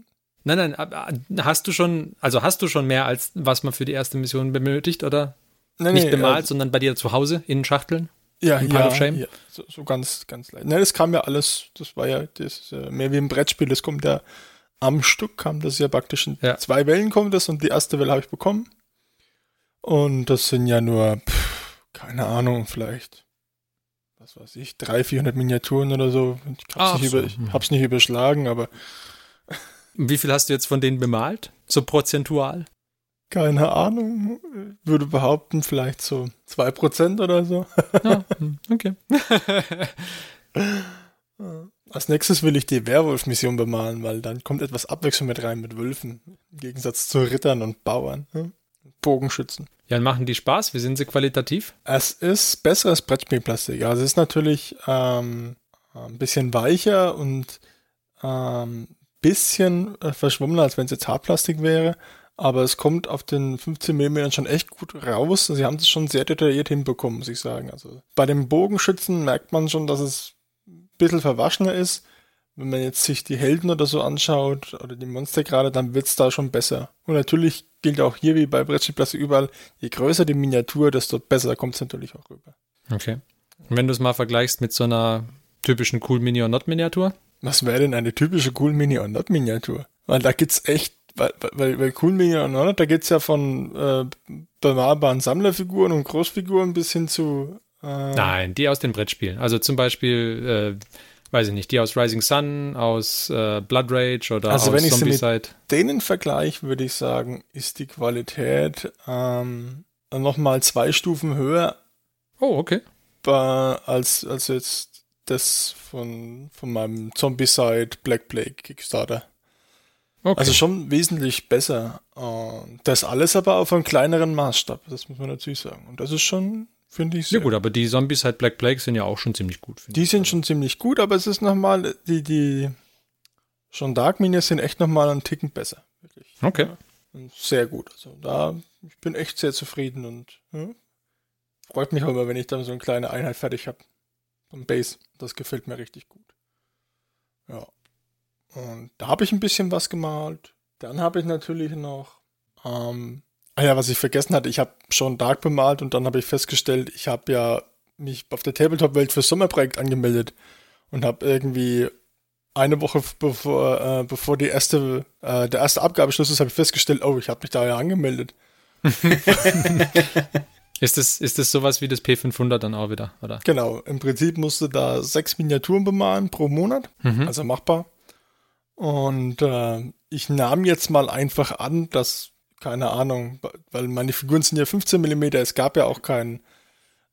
Nein, nein, hast du schon, also hast du schon mehr als was man für die erste Mission benötigt, oder? Nee, Nicht nee, bemalt, äh, sondern bei dir zu Hause in Schachteln? Ja, Im Pile ja, of Shame? ja so, so ganz, ganz leicht. Ne, das kam ja alles, das war ja das, ist, äh, mehr wie ein Brettspiel, das kommt ja am Stück, kam das ja praktisch in Ja. zwei Wellen kommt das und die erste Welle habe ich bekommen. Und das sind ja nur, pff, keine Ahnung, vielleicht, was weiß ich, 300, 400 Miniaturen oder so. Ich hab's, Ach nicht, so, über, ich hm. hab's nicht überschlagen, aber Wie viel hast du jetzt von denen bemalt? So prozentual? Keine Ahnung. Würde behaupten, vielleicht so 2% oder so. Ja, hm, okay. Als nächstes will ich die Werwolf-Mission bemalen, weil dann kommt etwas Abwechslung mit rein mit Wölfen. Im Gegensatz zu Rittern und Bauern. Ne? Bogenschützen. Ja, machen die Spaß? Wie sind sie qualitativ? Es ist besseres Brettspielplastik. Also es ist natürlich ähm, ein bisschen weicher und ähm, bisschen äh, verschwommener, als wenn es jetzt Hartplastik wäre. Aber es kommt auf den 15 mm schon echt gut raus. Sie haben es schon sehr detailliert hinbekommen, muss ich sagen. Also bei dem Bogenschützen merkt man schon, dass es bisschen verwaschener ist. Wenn man jetzt sich die Helden oder so anschaut oder die Monster gerade, dann wird es da schon besser. Und natürlich gilt auch hier wie bei Brettspielplastik überall, je größer die Miniatur, desto besser kommt es natürlich auch rüber. Okay. Und wenn du es mal vergleichst mit so einer typischen Cool Mini or Not Miniatur? Was wäre denn eine typische Cool Mini or Not Miniatur? Weil da gibt's echt, weil, weil, weil Cool Mini or Not, da geht's ja von äh, bemalbaren Sammlerfiguren und Großfiguren bis hin zu. Äh Nein, die aus den Brettspielen. Also zum Beispiel, äh, weiß ich nicht, die aus Rising Sun, aus äh, Blood Rage oder also aus wenn ich Zombicide. mit denen vergleiche, würde ich sagen, ist die Qualität ähm, nochmal zwei Stufen höher. Oh, okay. Als, als jetzt das von, von meinem Zombicide Black Plague Kickstarter. okay. Also schon wesentlich besser. Das alles aber auf einem kleineren Maßstab, das muss man natürlich sagen. Und das ist schon, finde ich, Ja sehr gut, aber die Zombies halt Black Plague sind ja auch schon ziemlich gut. Die sind schon ziemlich gut, aber es ist nochmal, die, die schon Dark Minions sind echt nochmal einen Ticken besser. Wirklich. Okay. Und sehr gut. Also da, ich bin echt sehr zufrieden und ja, freut mich auch immer, wenn ich dann so eine kleine Einheit fertig habe. Am Base. Das gefällt mir richtig gut. Ja. Und da habe ich ein bisschen was gemalt. Dann habe ich natürlich noch, ähm, ah ja, was ich vergessen hatte, ich habe schon Dark bemalt und dann habe ich festgestellt, ich habe ja mich auf der Tabletop-Welt fürs Sommerprojekt angemeldet und habe irgendwie eine Woche bevor, äh, bevor die erste, äh, der erste Abgabeschluss ist, habe ich festgestellt, oh, ich habe mich da ja angemeldet. Ist das, ist das sowas wie das P500 dann auch wieder, oder? Genau, im Prinzip musst du da sechs Miniaturen bemalen pro Monat, also machbar. Und äh, ich nahm jetzt mal einfach an, dass, keine Ahnung, weil meine Figuren sind ja 15 mm, es gab ja auch kein,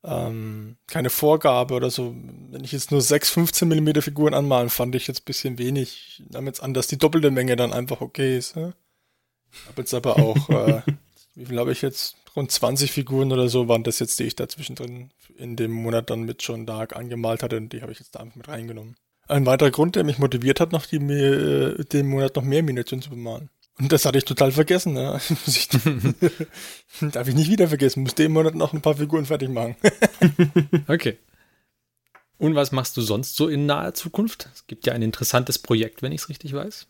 ähm, keine Vorgabe oder so. Wenn ich jetzt nur sechs 15 mm Figuren anmalen, fand ich jetzt ein bisschen wenig. Ich nahm jetzt an, dass die doppelte Menge dann einfach okay ist. Ne? Hab jetzt aber auch, äh, wie viel habe ich jetzt? Rund 20 Figuren oder so waren das jetzt, die ich da zwischendrin in dem Monat dann mit schon Dark angemalt hatte und die habe ich jetzt da einfach mit reingenommen. Ein weiterer Grund, der mich motiviert hat, noch die, äh, den Monat noch mehr Miniaturen zu bemalen. Und das hatte ich total vergessen. Ne? Ich, darf ich nicht wieder vergessen. Muss den Monat noch ein paar Figuren fertig machen. Okay. Und was machst du sonst so in naher Zukunft? Es gibt ja ein interessantes Projekt, wenn ich es richtig weiß.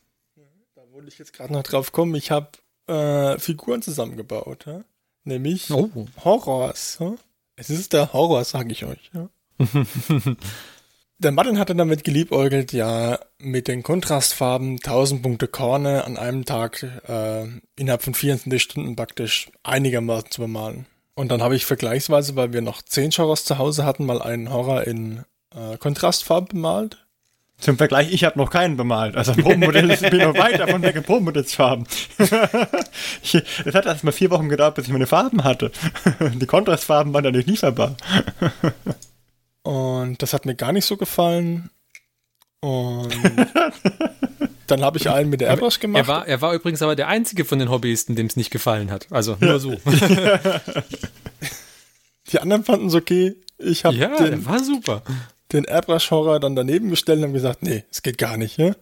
Da wollte ich jetzt gerade noch drauf kommen. Ich habe äh, Figuren zusammengebaut. Ja? Nämlich Oh. Horrors. Ja? Es ist der Horror, sage ich euch. Der Martin hatte damit geliebäugelt, ja, mit den Kontrastfarben 1000 Punkte Korne an einem Tag äh, innerhalb von 24 Stunden praktisch einigermaßen zu bemalen. Und dann habe ich vergleichsweise, weil wir noch 10 Horrors zu Hause hatten, mal einen Horror in äh, Kontrastfarben bemalt. Zum Vergleich, ich habe noch keinen bemalt. Also Probenmodell ist bin noch weit davon weg, Probenmodells-Farben. Es hat erst mal vier Wochen gedauert, bis ich meine Farben hatte. Die Kontrastfarben waren dann nicht lieferbar. Und das hat mir gar nicht so gefallen. Und dann habe ich einen mit der Airbrush gemacht. Er war, er war übrigens aber der einzige von den Hobbyisten, dem es nicht gefallen hat. Also nur so. Die anderen fanden es okay. Ich habe ja, den, der war super. den Airbrush-Horror dann daneben gestellt und gesagt, nee, es geht gar nicht. Ja?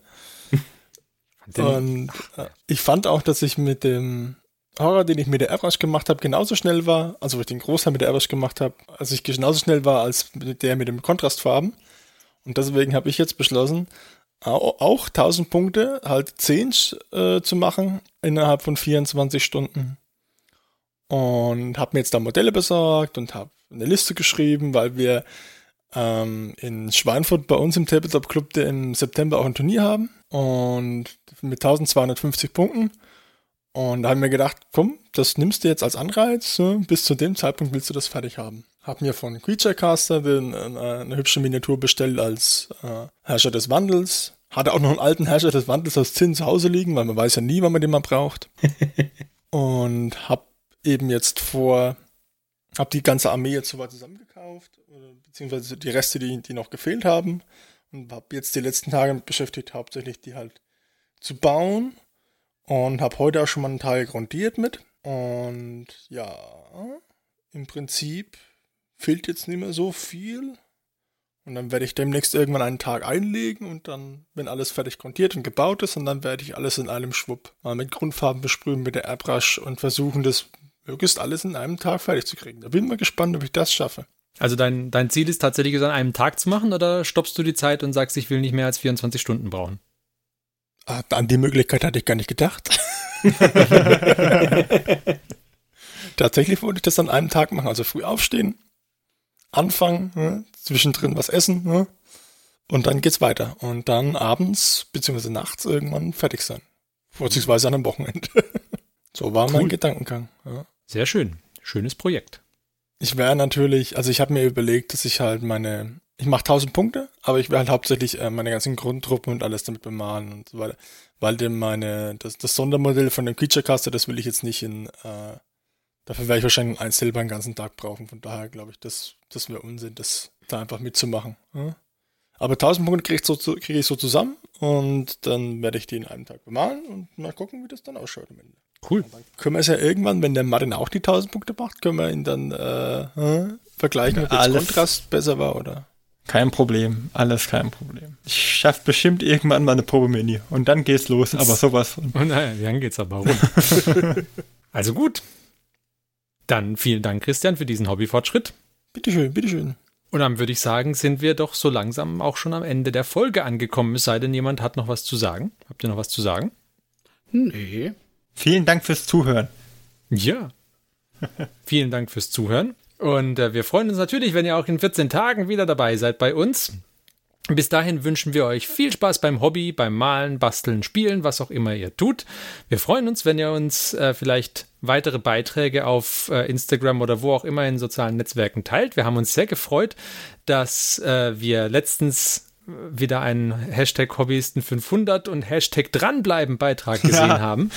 Und äh, ich fand auch, dass ich mit dem Horror, den ich mit der Airbrush gemacht habe, genauso schnell war, also wo ich den Großteil mit der Airbrush gemacht habe, als ich genauso schnell war als der mit dem Kontrastfarben. Und deswegen habe ich jetzt beschlossen, au- auch 1000 Punkte, halt 10 äh, zu machen innerhalb von 24 Stunden. Und habe mir jetzt da Modelle besorgt und habe eine Liste geschrieben, weil wir ähm, in Schweinfurt bei uns im Tabletop Club im September auch ein Turnier haben und mit 1250 Punkten. Und da haben wir gedacht, komm, das nimmst du jetzt als Anreiz, so, bis zu dem Zeitpunkt willst du das fertig haben. Hab mir von Creaturecaster äh, eine hübsche Miniatur bestellt als äh, Herrscher des Wandels. Hatte auch noch einen alten Herrscher des Wandels aus Zinn zu Hause liegen, weil man weiß ja nie, wann man den mal braucht. und hab eben jetzt vor, hab die ganze Armee jetzt soweit zusammengekauft, beziehungsweise die Reste, die, die noch gefehlt haben. Und hab jetzt die letzten Tage beschäftigt, hauptsächlich die halt zu bauen. Und hab heute auch schon mal einen Teil grundiert mit. Und ja, im Prinzip fehlt jetzt nicht mehr so viel. Und dann werde ich demnächst irgendwann einen Tag einlegen und dann, wenn alles fertig kontiert und gebaut ist, und dann werde ich alles in einem Schwupp mal mit Grundfarben besprühen mit der Airbrush und versuchen, das möglichst alles in einem Tag fertig zu kriegen. Da bin ich mal gespannt, ob ich das schaffe. Also dein, dein Ziel ist tatsächlich, es an einem Tag zu machen oder stoppst du die Zeit und sagst, ich will nicht mehr als 24 Stunden brauchen? Ah, an die Möglichkeit hatte ich gar nicht gedacht. Tatsächlich wollte ich das an einem Tag machen, also früh aufstehen, anfangen, ne? zwischendrin was essen ne? und dann geht's weiter. Und dann abends bzw. nachts irgendwann fertig sein. Vorzugsweise an einem Wochenende. so war cool. mein Gedankengang. Ja. Sehr schön. Schönes Projekt. Ich wäre natürlich, also ich habe mir überlegt, dass ich halt meine, ich mache 1000 Punkte, aber ich werde halt hauptsächlich äh, meine ganzen Grundtruppen und alles damit bemalen und so weiter. Weil denn meine, das, das Sondermodell von dem Creature Caster, das will ich jetzt nicht in, äh, Dafür werde ich wahrscheinlich ein Silber einen ganzen Tag brauchen. Von daher glaube ich, das, das wäre Unsinn, das da einfach mitzumachen. Ja? Aber 1000 Punkte kriege ich, so, krieg ich so zusammen und dann werde ich die in einem Tag bemalen und mal gucken, wie das dann ausschaut am Ende. Cool. Und dann können wir es ja irgendwann, wenn der Martin auch die 1000 Punkte macht, können wir ihn dann äh, vergleichen, ob der Kontrast besser war oder. Kein Problem, alles kein Problem. Ich schaffe bestimmt irgendwann mal eine Probe-Mini und dann geht's los, aber sowas von. Und dann geht's aber runter. also gut, dann vielen Dank, Christian, für diesen Hobbyfortschritt. Bitteschön, bitteschön. Und dann würde ich sagen, sind wir doch so langsam auch schon am Ende der Folge angekommen. Es sei denn, jemand hat noch was zu sagen. Habt ihr noch was zu sagen? Nee. Vielen Dank fürs Zuhören. Ja. Vielen Dank fürs Zuhören. Und äh, wir freuen uns natürlich, wenn ihr auch in 14 Tagen wieder dabei seid bei uns. Bis dahin wünschen wir euch viel Spaß beim Hobby, beim Malen, Basteln, Spielen, was auch immer ihr tut. Wir freuen uns, wenn ihr uns äh, vielleicht weitere Beiträge auf äh, Instagram oder wo auch immer in sozialen Netzwerken teilt. Wir haben uns sehr gefreut, dass äh, wir letztens wieder einen Hashtag Hobbyisten 500 und Hashtag dranbleiben Beitrag gesehen ja. haben.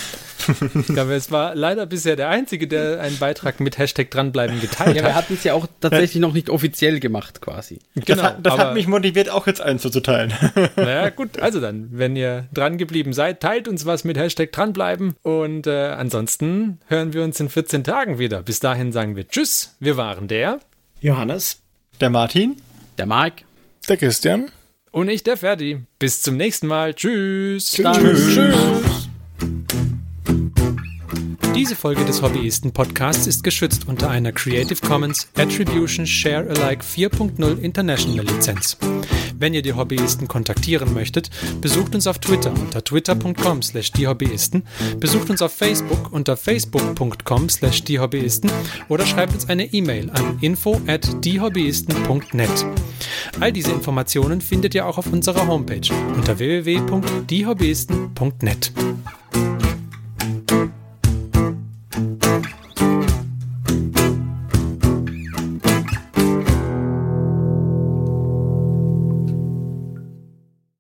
Ich glaube, es war leider bisher der Einzige, der einen Beitrag mit Hashtag dranbleiben geteilt ja, hat. Wir hatten es ja auch tatsächlich noch nicht offiziell gemacht, quasi. Genau, das, hat, das hat, mich motiviert, auch jetzt einen zuzuteilen. Naja, gut, also dann, wenn ihr dran geblieben seid, teilt uns was mit Hashtag dranbleiben und äh, ansonsten hören wir uns in 14 Tagen wieder. Bis dahin sagen wir Tschüss, wir waren der Johannes, der Martin, der Mark, der Christian und ich, der Ferdi. Bis zum nächsten Mal. Tschüss. Tschüss. Tschüss. Diese Folge des Hobbyisten Podcasts ist geschützt unter einer Creative Commons Attribution Share Alike 4.0 International Lizenz wenn ihr die Hobbyisten kontaktieren möchtet, besucht uns auf Twitter unter twitter.com slash diehobbyisten, besucht uns auf Facebook unter facebook.com slash diehobbyisten oder schreibt uns eine E-Mail an info at diehobbyisten.net. All diese Informationen findet ihr auch auf unserer Homepage unter www.diehobbyisten.net.